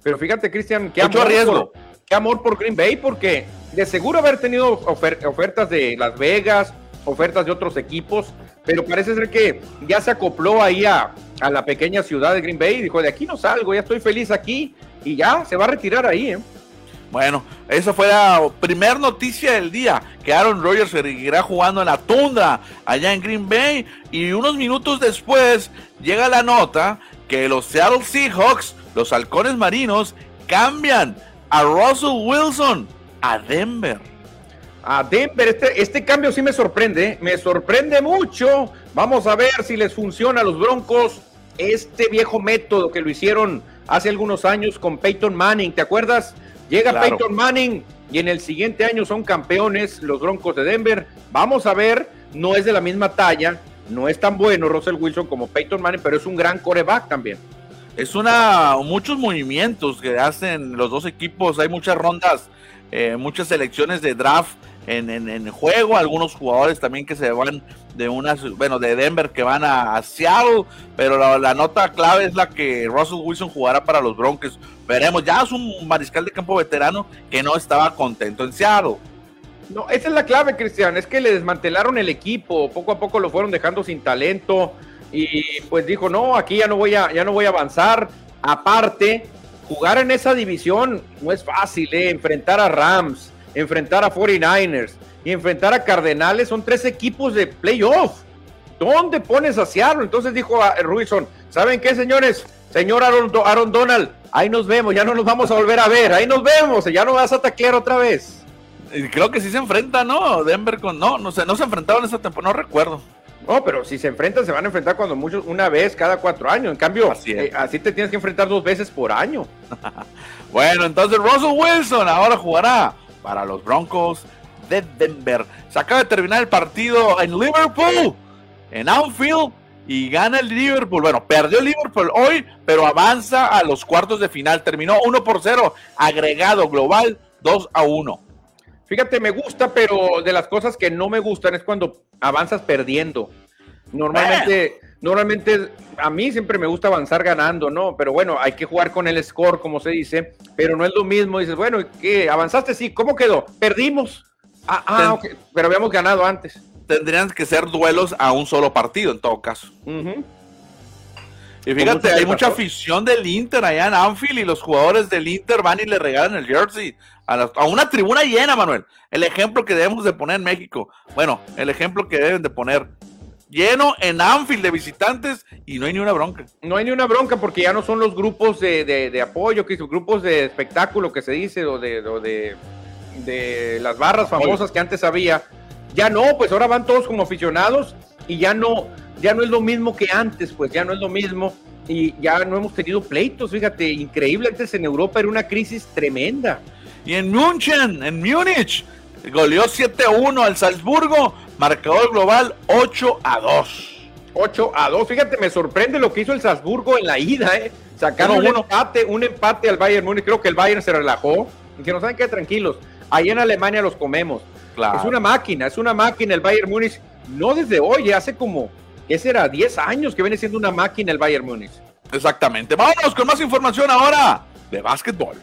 Pero fíjate, Cristian, qué amor, riesgo. Por, qué amor por Green Bay, porque de seguro haber tenido ofertas de Las Vegas, ofertas de otros equipos, pero parece ser que ya se acopló ahí a, a la pequeña ciudad de Green Bay y dijo, de aquí no salgo, ya estoy feliz aquí y ya se va a retirar ahí, ¿eh? Bueno, esa fue la primera noticia del día, que Aaron Rodgers seguirá jugando en la tundra allá en Green Bay y unos minutos después llega la nota que los Seattle Seahawks, los halcones marinos, cambian a Russell Wilson a Denver. A Denver, este, este cambio sí me sorprende, ¿eh? me sorprende mucho. Vamos a ver si les funciona a los Broncos este viejo método que lo hicieron hace algunos años con Peyton Manning, ¿te acuerdas? Llega Peyton Manning y en el siguiente año son campeones los Broncos de Denver. Vamos a ver, no es de la misma talla, no es tan bueno Russell Wilson como Peyton Manning, pero es un gran coreback también. Es una muchos movimientos que hacen los dos equipos, hay muchas rondas, eh, muchas selecciones de draft en, en, juego, algunos jugadores también que se van de unas, bueno, de Denver que van a, Seattle, pero la, la, nota clave es la que Russell Wilson jugará para los Broncos. Veremos, ya es un mariscal de campo veterano que no estaba contento en Seattle. No, esa es la clave, Cristian, es que le desmantelaron el equipo, poco a poco lo fueron dejando sin talento y pues dijo, "No, aquí ya no voy a ya no voy a avanzar." Aparte, jugar en esa división no es fácil, ¿eh? enfrentar a Rams, enfrentar a 49ers y enfrentar a Cardenales son tres equipos de playoff. ¿Dónde pones a Seattle? Entonces dijo a Ruizon, ¿saben qué, señores? Señor Aaron, Aaron Donald, ahí nos vemos, ya no nos vamos a volver a ver, ahí nos vemos, ya no vas a taclear otra vez. Creo que sí se enfrenta, ¿no? Denver con. No, no sé, no se enfrentaron esa temporada, no recuerdo. No, pero si se enfrentan, se van a enfrentar cuando muchos, una vez cada cuatro años. En cambio, así, eh, así te tienes que enfrentar dos veces por año. bueno, entonces Russell Wilson ahora jugará para los Broncos de Denver. Se acaba de terminar el partido en Liverpool, en Anfield, y gana el Liverpool. Bueno, perdió Liverpool hoy, pero avanza a los cuartos de final. Terminó 1 por 0, agregado global 2 a 1. Fíjate, me gusta, pero de las cosas que no me gustan es cuando avanzas perdiendo. Normalmente. Normalmente a mí siempre me gusta avanzar ganando, ¿no? Pero bueno, hay que jugar con el score, como se dice, pero no es lo mismo. Dices, bueno, ¿qué? ¿Avanzaste? Sí, ¿cómo quedó? Perdimos. Ah, ah pero habíamos ganado antes. Tendrían que ser duelos a un solo partido, en todo caso. Y fíjate, hay mucha afición del Inter allá en Anfield y los jugadores del Inter van y le regalan el jersey a, a, una tribuna llena, Manuel. El ejemplo que debemos de poner en México. Bueno, el ejemplo que deben de poner lleno en Anfield de visitantes y no hay ni una bronca. No hay ni una bronca porque ya no son los grupos de, de, apoyo, que son grupos de espectáculo que se dice, o de, de, de las barras famosas que antes había. Ya no, pues ahora van todos como aficionados y ya no, ya no es lo mismo que antes, pues ya no es lo mismo y ya no hemos tenido pleitos, fíjate, increíble, antes en Europa era una crisis tremenda. Y en München, en Múnich, goleó 7-1 al Salzburgo, marcador global 8 a 2. 8 a 2. Fíjate, me sorprende lo que hizo el Salzburgo en la ida, ¿eh? Sacaron un empate, un empate al Bayern Múnich. Creo que el Bayern se relajó. Y que nos saben que tranquilos. Ahí en Alemania los comemos. Es una máquina, es una máquina el Bayern Múnich. No desde hoy, hace como, ¿qué será? 10 años que viene siendo una máquina el Bayern Múnich. Exactamente. Vámonos con más información ahora de básquetbol.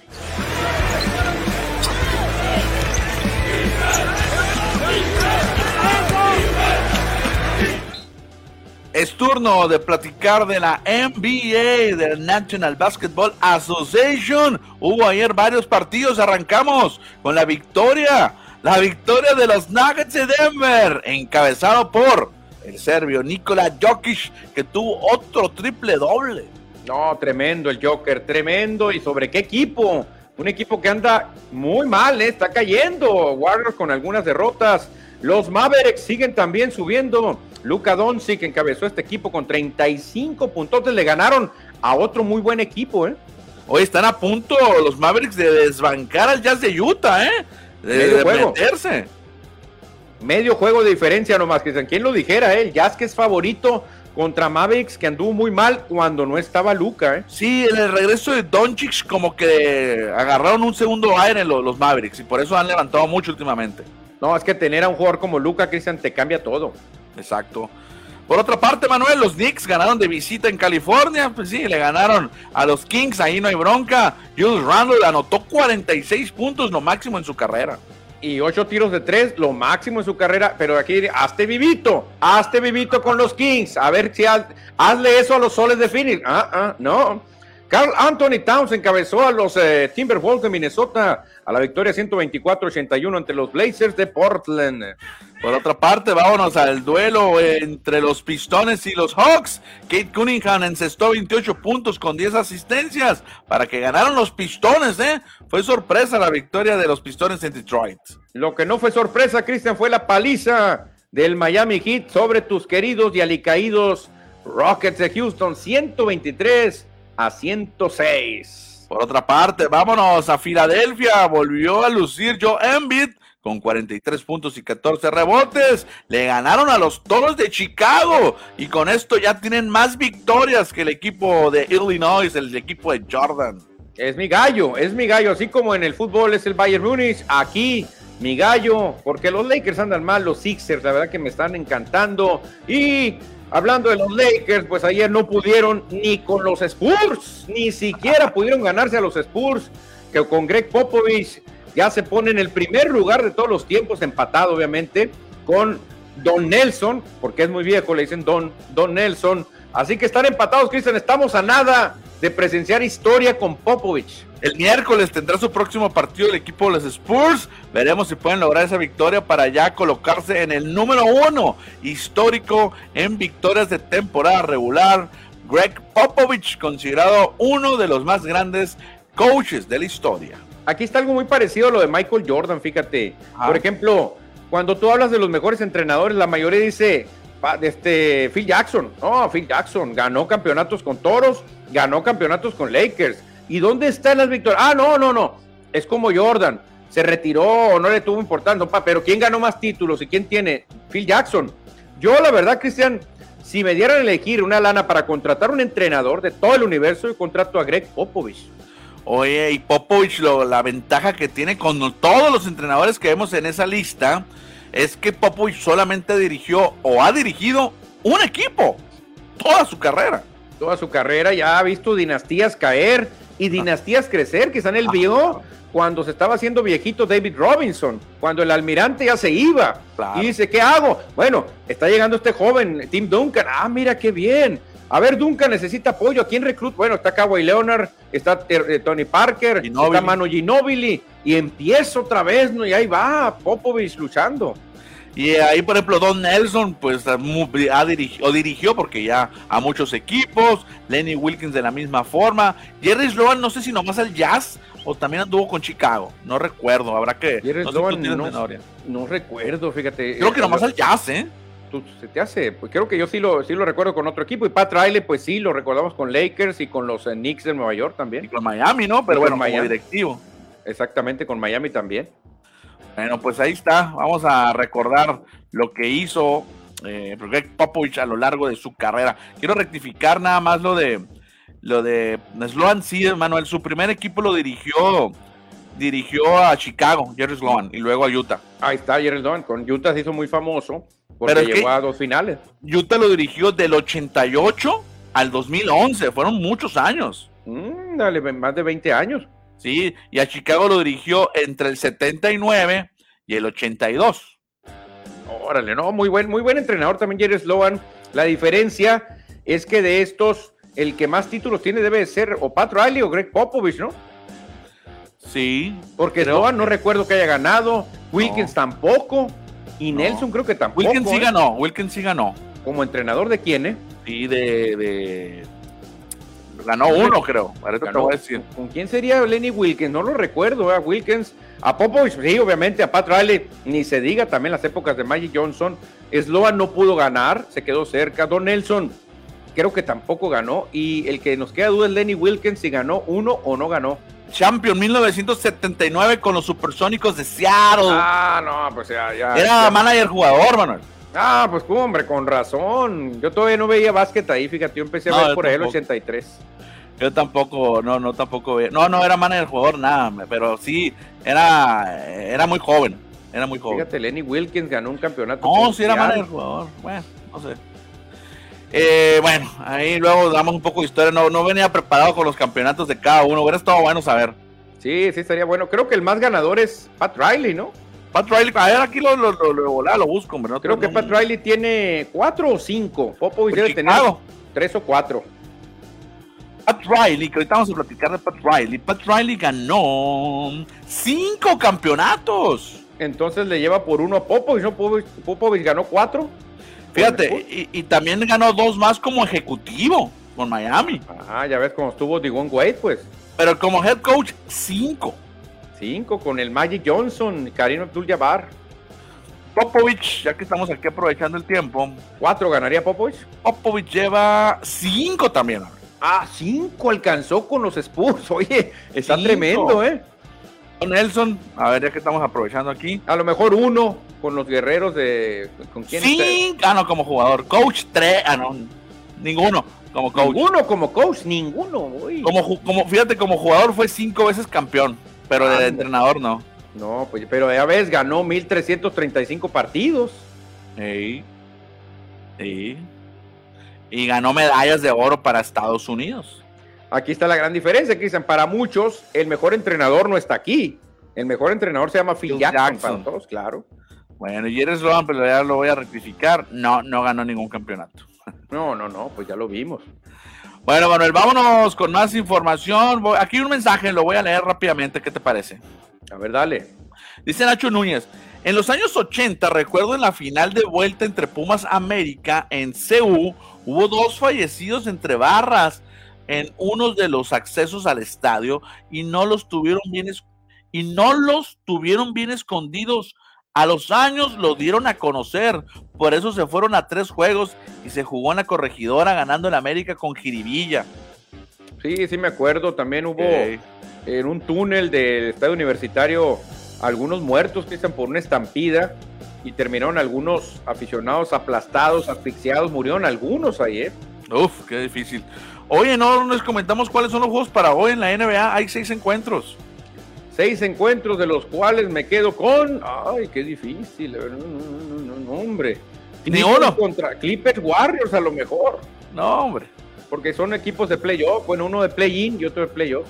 Es turno de platicar de la NBA, del National Basketball Association. Hubo ayer varios partidos, arrancamos con la victoria, la victoria de los Nuggets de Denver, encabezado por el serbio Nikola Jokic, que tuvo otro triple doble. No, tremendo el Joker, tremendo. ¿Y sobre qué equipo? Un equipo que anda muy mal, ¿eh? está cayendo. Warriors con algunas derrotas. Los Mavericks siguen también subiendo. Luka Doncic encabezó este equipo con 35 puntos. Le ganaron a otro muy buen equipo, ¿eh? Hoy están a punto los Mavericks de desbancar al Jazz de Utah, ¿eh? De, Medio juego. meterse. Medio juego de diferencia nomás, que ¿Quién lo dijera, eh? El Jazz que es favorito contra Mavericks, que anduvo muy mal cuando no estaba Luca, ¿eh? Sí, en el regreso de Doncic como que agarraron un segundo aire los, los Mavericks y por eso han levantado mucho últimamente. No, es que tener a un jugador como Luca, Cristian, te cambia todo. Exacto. Por otra parte, Manuel, los Knicks ganaron de visita en California. Pues sí, le ganaron a los Kings, ahí no hay bronca. Jules Randle anotó 46 puntos, lo máximo en su carrera. Y ocho tiros de tres, lo máximo en su carrera. Pero aquí, hazte vivito, hazte vivito con los Kings. A ver si haz- hazle eso a los soles de Phoenix. Ah, ah, no. Carl Anthony Towns encabezó a los eh, Timberwolves de Minnesota a la victoria 124-81 ante los Blazers de Portland. Por otra parte, vámonos al duelo entre los Pistones y los Hawks. Kate Cunningham encestó 28 puntos con 10 asistencias para que ganaron los Pistones, ¿eh? Fue sorpresa la victoria de los Pistones en Detroit. Lo que no fue sorpresa, Cristian, fue la paliza del Miami Heat sobre tus queridos y alicaídos Rockets de Houston, 123 a 106. Por otra parte, vámonos a Filadelfia. Volvió a lucir Joe Embiid con 43 puntos y 14 rebotes. Le ganaron a los Toros de Chicago y con esto ya tienen más victorias que el equipo de Illinois, el equipo de Jordan. Es mi gallo, es mi gallo, así como en el fútbol es el Bayern Munich, aquí mi gallo, porque los Lakers andan mal, los Sixers, la verdad que me están encantando. Y hablando de los Lakers, pues ayer no pudieron ni con los Spurs, ni siquiera pudieron ganarse a los Spurs, que con Greg Popovich ya se pone en el primer lugar de todos los tiempos, empatado obviamente, con Don Nelson, porque es muy viejo, le dicen Don, Don Nelson. Así que están empatados, Cristian, estamos a nada de presenciar historia con Popovich. El miércoles tendrá su próximo partido el equipo de los Spurs. Veremos si pueden lograr esa victoria para ya colocarse en el número uno histórico en victorias de temporada regular. Greg Popovich, considerado uno de los más grandes coaches de la historia. Aquí está algo muy parecido a lo de Michael Jordan, fíjate. Por ejemplo, cuando tú hablas de los mejores entrenadores, la mayoría dice este Phil Jackson. No, Phil Jackson ganó campeonatos con Toros, ganó campeonatos con Lakers. ¿Y dónde están las victorias? Ah, no, no, no. Es como Jordan. Se retiró o no le tuvo importancia. Pero ¿quién ganó más títulos y quién tiene? Phil Jackson. Yo, la verdad, Cristian, si me dieran a elegir una lana para contratar un entrenador de todo el universo, yo contrato a Greg Popovich. Oye, y Popovich, lo- la ventaja que tiene con todos los entrenadores que vemos en esa lista es que Popovich solamente dirigió o ha dirigido un equipo toda su carrera. toda su carrera, ya ha visto dinastías caer y dinastías crecer. Quizá en el vio cuando se estaba haciendo viejito David Robinson, cuando el almirante ya se iba. Claro. Y dice, ¿qué hago? Bueno, está llegando este joven, Tim Duncan. Ah, mira qué bien. A ver, Duncan necesita apoyo. ¿A quién recluta? Bueno, está Kawhi Leonard, está eh, Tony Parker, Ginobili. está Manu Ginobili. Y empieza otra vez, ¿no? Y ahí va Popovich luchando. Y ahí, por ejemplo, Don Nelson, pues ha dirigido, o dirigió porque ya a muchos equipos. Lenny Wilkins de la misma forma. Jerry Sloan, no sé si nomás al Jazz o también anduvo con Chicago. No recuerdo, habrá que. Jerry no Sloan, no recuerdo, fíjate. Creo que Eh, nomás al Jazz, ¿eh? Tú- se te hace, pues creo que yo sí lo, sí lo recuerdo con otro equipo. Y Pat Riley, pues sí, lo recordamos con Lakers y con los eh, Knicks de Nueva York Y también. con Miami, ¿no? Pero Y bueno, como Miami. directivo. Exactamente, con Miami también. Bueno, pues ahí está. Vamos a recordar lo que hizo eh, Greg Popovich a lo largo de su carrera. Quiero rectificar nada más lo de lo de Sloan. Sí, Manuel, su primer equipo lo dirigió dirigió a Chicago, Jerry Sloan, y luego a Utah. Ahí está Jerry Dolan, con Utah se hizo muy famoso porque Pero llegó a dos finales. Utah lo dirigió del 88 al 2011. Fueron muchos años. Mm, dale, más de 20 años. Sí, y a Chicago lo dirigió entre el 79 y el 82. Órale, no, muy buen, muy buen entrenador también Jerry Sloan. La diferencia es que de estos, el que más títulos tiene debe ser o Pat Riley o Greg Popovich, ¿no? Sí. Porque Sloan no recuerdo que haya ganado, Wilkins tampoco, y Nelson creo que tampoco. Wilkins sí ¿eh? ganó, Wilkins sí ganó. ¿Como entrenador de quién, eh? Sí, de. de... Ganó uno, creo. Ganó. voy a decir. ¿Con quién sería Lenny Wilkins? No lo recuerdo, ¿eh? Wilkins. A Popovich, sí, obviamente, a Pat Riley, ni se diga también las épocas de Magic Johnson. Sloan no pudo ganar, se quedó cerca. Don Nelson, creo que tampoco ganó. Y el que nos queda duda es Lenny Wilkins si ganó uno o no ganó. Champion 1979 con los Supersónicos de Seattle. Ah, no, pues ya, ya. Era ya. manager jugador, Manuel. Ah, pues hombre, con razón. Yo todavía no veía básquet ahí, fíjate, yo empecé a No, ver por ahí el tampoco. 83. Yo tampoco, no, no, tampoco. ve- No, no era manager jugador, nada, pero sí, era, era muy joven. Era muy joven. Fíjate, Lenny Wilkins ganó un campeonato. No, sí era manager jugador. Bueno, no sé. Eh, bueno, ahí luego damos un poco de historia. No, no venía preparado con los campeonatos de cada uno. Hubiera estado bueno saber. Sí, sí, estaría bueno. Creo que el más ganador es Pat Riley, ¿no? Pat Riley, a ver, aquí lo, lo, lo, lo, lo busco, hombre. No, Creo que Pat Riley tiene cuatro o cinco. Popovich debe tener tres o cuatro. Pat Riley, que ahorita vamos a platicar de Pat Riley. Pat Riley ganó cinco campeonatos. Entonces le lleva por uno a Popovich, ¿no? Popovich, Popovich ganó cuatro. Fíjate, y, y también ganó dos más como ejecutivo con Miami. Ah, ya ves cómo estuvo Digon Wade, pues. Pero como head coach, cinco. Cinco con el Magic Johnson, Karim Abdul-Jabbar. Popovich, ya que estamos aquí aprovechando el tiempo, Cuatro ganaría Popovich. Popovich lleva cinco también. Ah, cinco alcanzó con los Spurs. Oye, está Cinco. tremendo, ¿eh? Nelson, a ver, ya que estamos aprovechando aquí. A lo mejor uno con los guerreros de. ¿Con quién? Cinco, ah, no, como jugador. Coach, tres, ah, no, ninguno como coach. Ninguno como coach, ninguno. uy. Como, como, fíjate, como jugador fue cinco veces campeón, pero de Anda. entrenador no. No, pues, pero ya ves, ganó 1335 partidos. Sí. Sí. Y ganó medallas de oro para Estados Unidos. Aquí está la gran diferencia, Cristian. Para muchos, el mejor entrenador no está aquí. El mejor entrenador se llama Phil, Jackson, Jackson. para todos, claro. Bueno, y eres Sloan, pero ya lo voy a rectificar. No, no ganó ningún campeonato. No, no, no, pues ya lo vimos. Bueno, Manuel, vámonos con más información. Aquí un mensaje, lo voy a leer rápidamente. ¿Qué te parece? A ver, dale. Dice Nacho Núñez. En los años 80, recuerdo en la final de vuelta entre Pumas América en CU, hubo dos fallecidos entre barras en uno de los accesos al estadio y no los tuvieron bien y no los tuvieron bien escondidos. A los años lo dieron a conocer, por eso se fueron a tres juegos y se jugó en la corregidora ganando el América con Jiribilla. Sí, sí me acuerdo. También hubo en un túnel del estadio universitario algunos muertos, Cristian, por una estampida. Y terminaron algunos aficionados aplastados, asfixiados. Murieron algunos ahí, ¿eh? Uf, qué difícil. Oye, no les comentamos cuáles son los juegos para hoy en la NBA. Hay seis encuentros. Seis encuentros de los cuales me quedo con. Ay, qué difícil. No, no, no, no, no, hombre. Ni uno. Contra Clippers Warriors, a lo mejor. No, hombre. Porque son equipos de playoff. Bueno, uno de play-in y otro de playoff.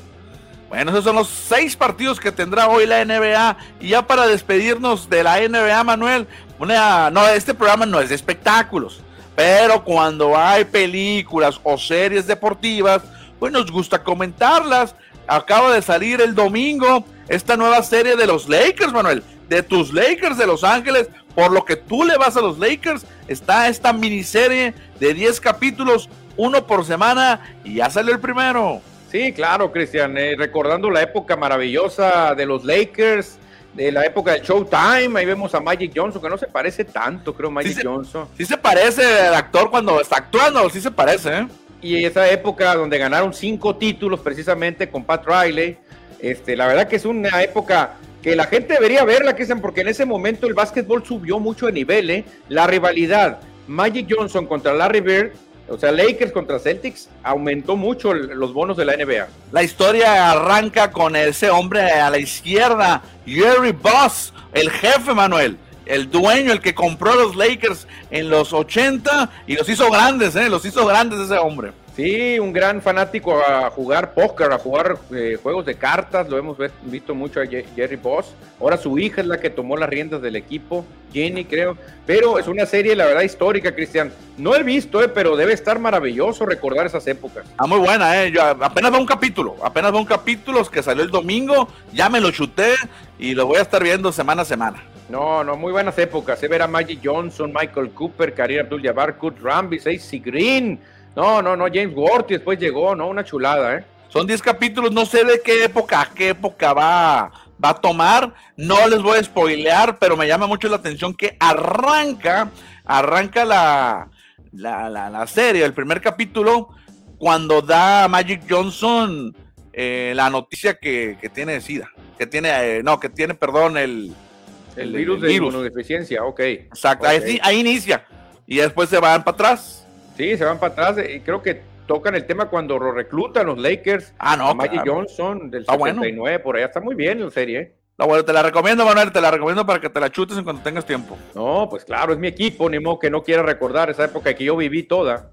Bueno, esos son los seis partidos que tendrá hoy la NBA. Y ya para despedirnos de la NBA, Manuel, una, no, este programa no es de espectáculos. Pero cuando hay películas o series deportivas, pues nos gusta comentarlas. Acaba de salir el domingo esta nueva serie de los Lakers, Manuel. De tus Lakers de Los Ángeles. Por lo que tú le vas a los Lakers, está esta miniserie de 10 capítulos, uno por semana. Y ya salió el primero. Sí, claro, Cristian. eh, recordando la época maravillosa de los Lakers, de la época del Showtime. Ahí vemos a Magic Johnson, que no se parece tanto, creo, Magic se- Johnson. Sí se parece el actor cuando está actuando, sí se parece, ¿eh? Y esa época donde ganaron cinco títulos precisamente con Pat Riley. Este, la verdad que es una época que la gente debería verla, Cristian, porque en ese momento el básquetbol subió mucho de nivel. ¿eh? La rivalidad Magic Johnson contra Larry Bird, o sea, Lakers contra Celtics, aumentó mucho los bonos de la NBA. La historia arranca con ese hombre a la izquierda, Jerry Boss, el jefe Manuel, el dueño, el que compró los Lakers en los 80 y los hizo grandes, ¿eh? Los hizo grandes ese hombre. Sí, un gran fanático a jugar póker, a jugar eh, juegos de cartas, lo hemos visto mucho a Jerry Boss. Ahora su hija es la que tomó las riendas del equipo, Jenny creo. Pero es una serie, la verdad, histórica, Cristian. No he visto, eh, pero debe estar maravilloso recordar esas épocas. Ah, muy buena, eh. Yo apenas va un capítulo, apenas va un capítulo que salió el domingo, ya me lo chuté y lo voy a estar viendo semana a semana. No, no, muy buenas épocas. Se verá Magic Johnson, Michael Cooper, Karim Abdul-Jabbar, Kurt Rambi, Stacey Green. No, no, no, James Worthy después llegó, ¿no? Una chulada, ¿eh? Son 10 capítulos, no sé de qué época, qué época va, va a tomar. No les voy a spoilear, pero me llama mucho la atención que arranca, arranca la, la, la, serie, el primer capítulo, cuando da Magic Johnson eh, la noticia que, tiene SIDA, que tiene, eh, no, que tiene, perdón, el, el, virus de inmunodeficiencia, ok. Exacto, Ahí, ahí, inicia. Y después se van para atrás. Sí, se van para atrás. Y creo que tocan el tema cuando lo reclutan los Lakers. Ah, no. Magic Johnson del 79, por allá está muy bien la serie. ¿eh? No, bueno, te la recomiendo, Manuel, te la recomiendo para que te la chutes en cuanto tengas tiempo. No, pues claro, es mi equipo, ni modo que no quiera recordar esa época que yo viví toda.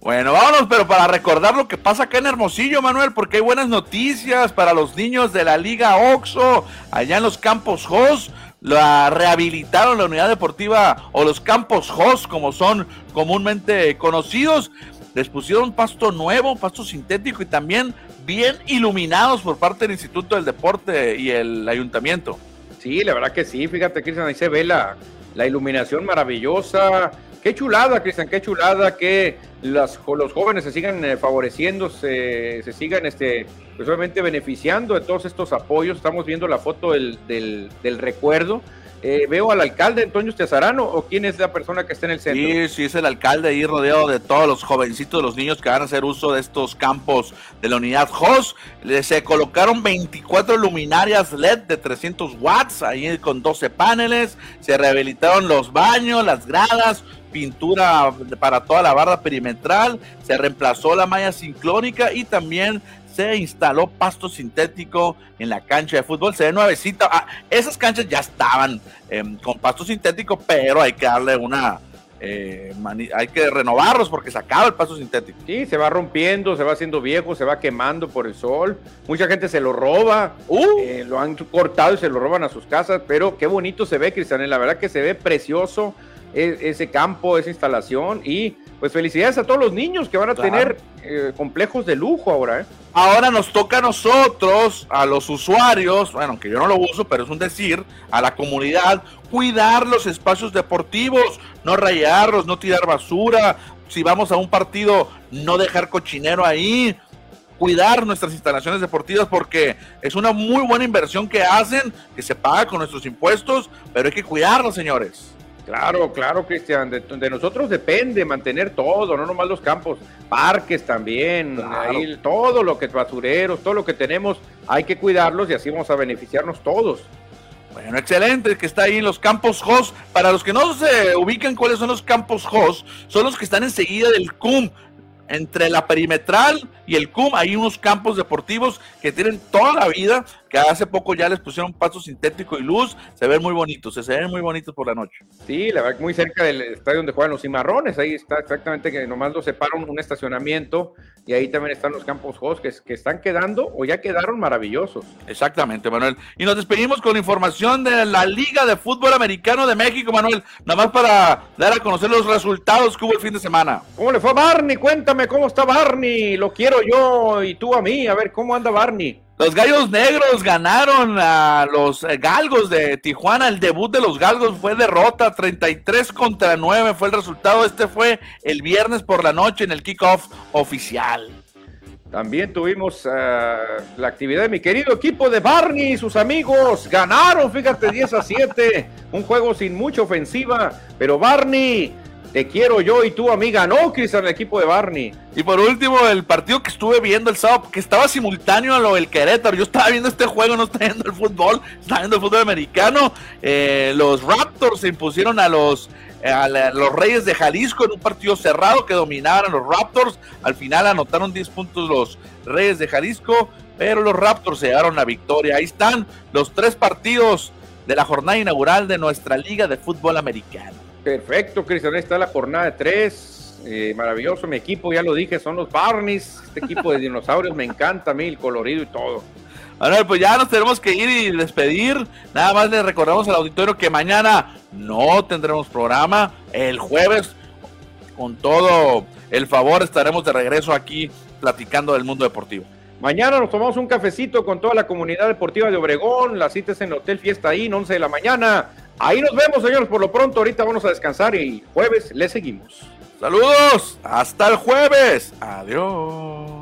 Bueno, vámonos, pero para recordar lo que pasa acá en Hermosillo, Manuel, porque hay buenas noticias para los niños de la Liga Oxo, allá en los campos Jos la rehabilitaron la unidad deportiva o los campos HOS como son comúnmente conocidos. Les pusieron pasto nuevo, pasto sintético y también bien iluminados por parte del Instituto del Deporte y el ayuntamiento. Sí, la verdad que sí, fíjate Cristian, ahí se ve la, la iluminación maravillosa. Qué chulada, Cristian, qué chulada que las, los jóvenes se sigan eh, favoreciendo, se, se sigan este, pues beneficiando de todos estos apoyos. Estamos viendo la foto del, del, recuerdo. Eh, veo al alcalde Antonio Tezarano o quién es la persona que está en el centro. Sí, sí, es el alcalde ahí rodeado de todos los jovencitos, los niños que van a hacer uso de estos campos de la unidad HOS. Se colocaron 24 luminarias LED de 300 watts ahí con 12 paneles. Se rehabilitaron los baños, las gradas, pintura para toda la barra perimetral. Se reemplazó la malla sincrónica y también se instaló pasto sintético en la cancha de fútbol. Se ve nuevecita. Ah, esas canchas ya estaban em, con pasto sintético, pero hay que darle una. Eh, hay que renovarlos porque se acaba el pasto sintético. Sí, se va rompiendo, se va haciendo viejo, se va quemando por el sol. Mucha gente se lo roba, uh. eh, lo han cortado y se lo roban a sus casas. Pero qué bonito se ve, Cristian. La verdad que se ve precioso e, ese campo, esa instalación. Y pues felicidades a todos los niños que van a tener eh, complejos de lujo ahora. ¿eh? Ahora nos toca a nosotros, a los usuarios, bueno, que yo no lo uso, pero es un decir, a la comunidad, cuidar los espacios deportivos, no rayarlos, no tirar basura, si vamos a un partido, no dejar cochinero ahí, cuidar nuestras instalaciones deportivas porque es una muy buena inversión que hacen, que se paga con nuestros impuestos, pero hay que cuidarlos, señores. Claro, claro, Cristian. De, nosotros depende mantener todo, no nomás los campos, parques también, todo lo que es basureros, todo lo que tenemos, hay que cuidarlos y así vamos a beneficiarnos todos. Bueno, excelente, que está ahí en los campos HOS. Para los que no se ubican cuáles son los campos HOS, son los que están enseguida del CUM, entre la perimetral y el CUM hay unos campos deportivos que tienen toda la vida, que hace poco ya les pusieron paso sintético y luz, se ven muy bonitos, se ven muy bonitos por la noche. Sí, la verdad muy cerca del estadio donde juegan los cimarrones, ahí está exactamente que nomás lo separan un estacionamiento y ahí también están los campos que están quedando o ya quedaron maravillosos. Exactamente, Manuel. Y nos despedimos con información de la Liga de Fútbol Americano de México, Manuel, nada más para dar a conocer los resultados que hubo el fin de semana. ¿Cómo le fue a Barney? Cuéntame cómo está Barney, lo quiero yo y tú a mí, a ver cómo anda Barney. Los Gallos Negros ganaron a los eh, Galgos de Tijuana. El debut de los Galgos fue derrota, 33 contra 9 fue el resultado. Este fue el viernes por la noche en el kickoff oficial. También tuvimos eh, la actividad de mi querido equipo de Barney y sus amigos. Ganaron, fíjate, 10 a 7. Un juego sin mucha ofensiva, pero Barney te quiero yo y tú, amiga. No, Cristian, el equipo de Barney. Y por último, el partido que estuve viendo el sábado, que estaba simultáneo a lo del Querétaro. Yo estaba viendo este juego, no estaba viendo el fútbol, estaba viendo el fútbol americano. Eh, los Raptors se impusieron a los, a los Reyes de Jalisco en un partido cerrado que dominaban a los Raptors. Al final anotaron 10 puntos los Reyes de Jalisco, pero los Raptors se llevaron la victoria. Ahí están los tres partidos de la jornada inaugural de nuestra Liga de Fútbol Americano. Perfecto, Cristian. Ahí está la jornada de tres. eh, maravilloso. Mi equipo, ya lo dije, son los Barneys. Este equipo de dinosaurios me encanta a mí, el colorido y todo. Bueno, pues ya nos tenemos que ir y despedir. Nada más les recordamos al auditorio que mañana no tendremos programa. El jueves, con todo el favor, estaremos de regreso aquí platicando del mundo deportivo. Mañana nos tomamos un cafecito con toda la comunidad deportiva de Obregón. La cita es en el Hotel Fiesta Inn, 11 de la mañana. Ahí nos vemos, señores, por lo pronto. Ahorita vamos a descansar y jueves le seguimos. Saludos, hasta el jueves. Adiós.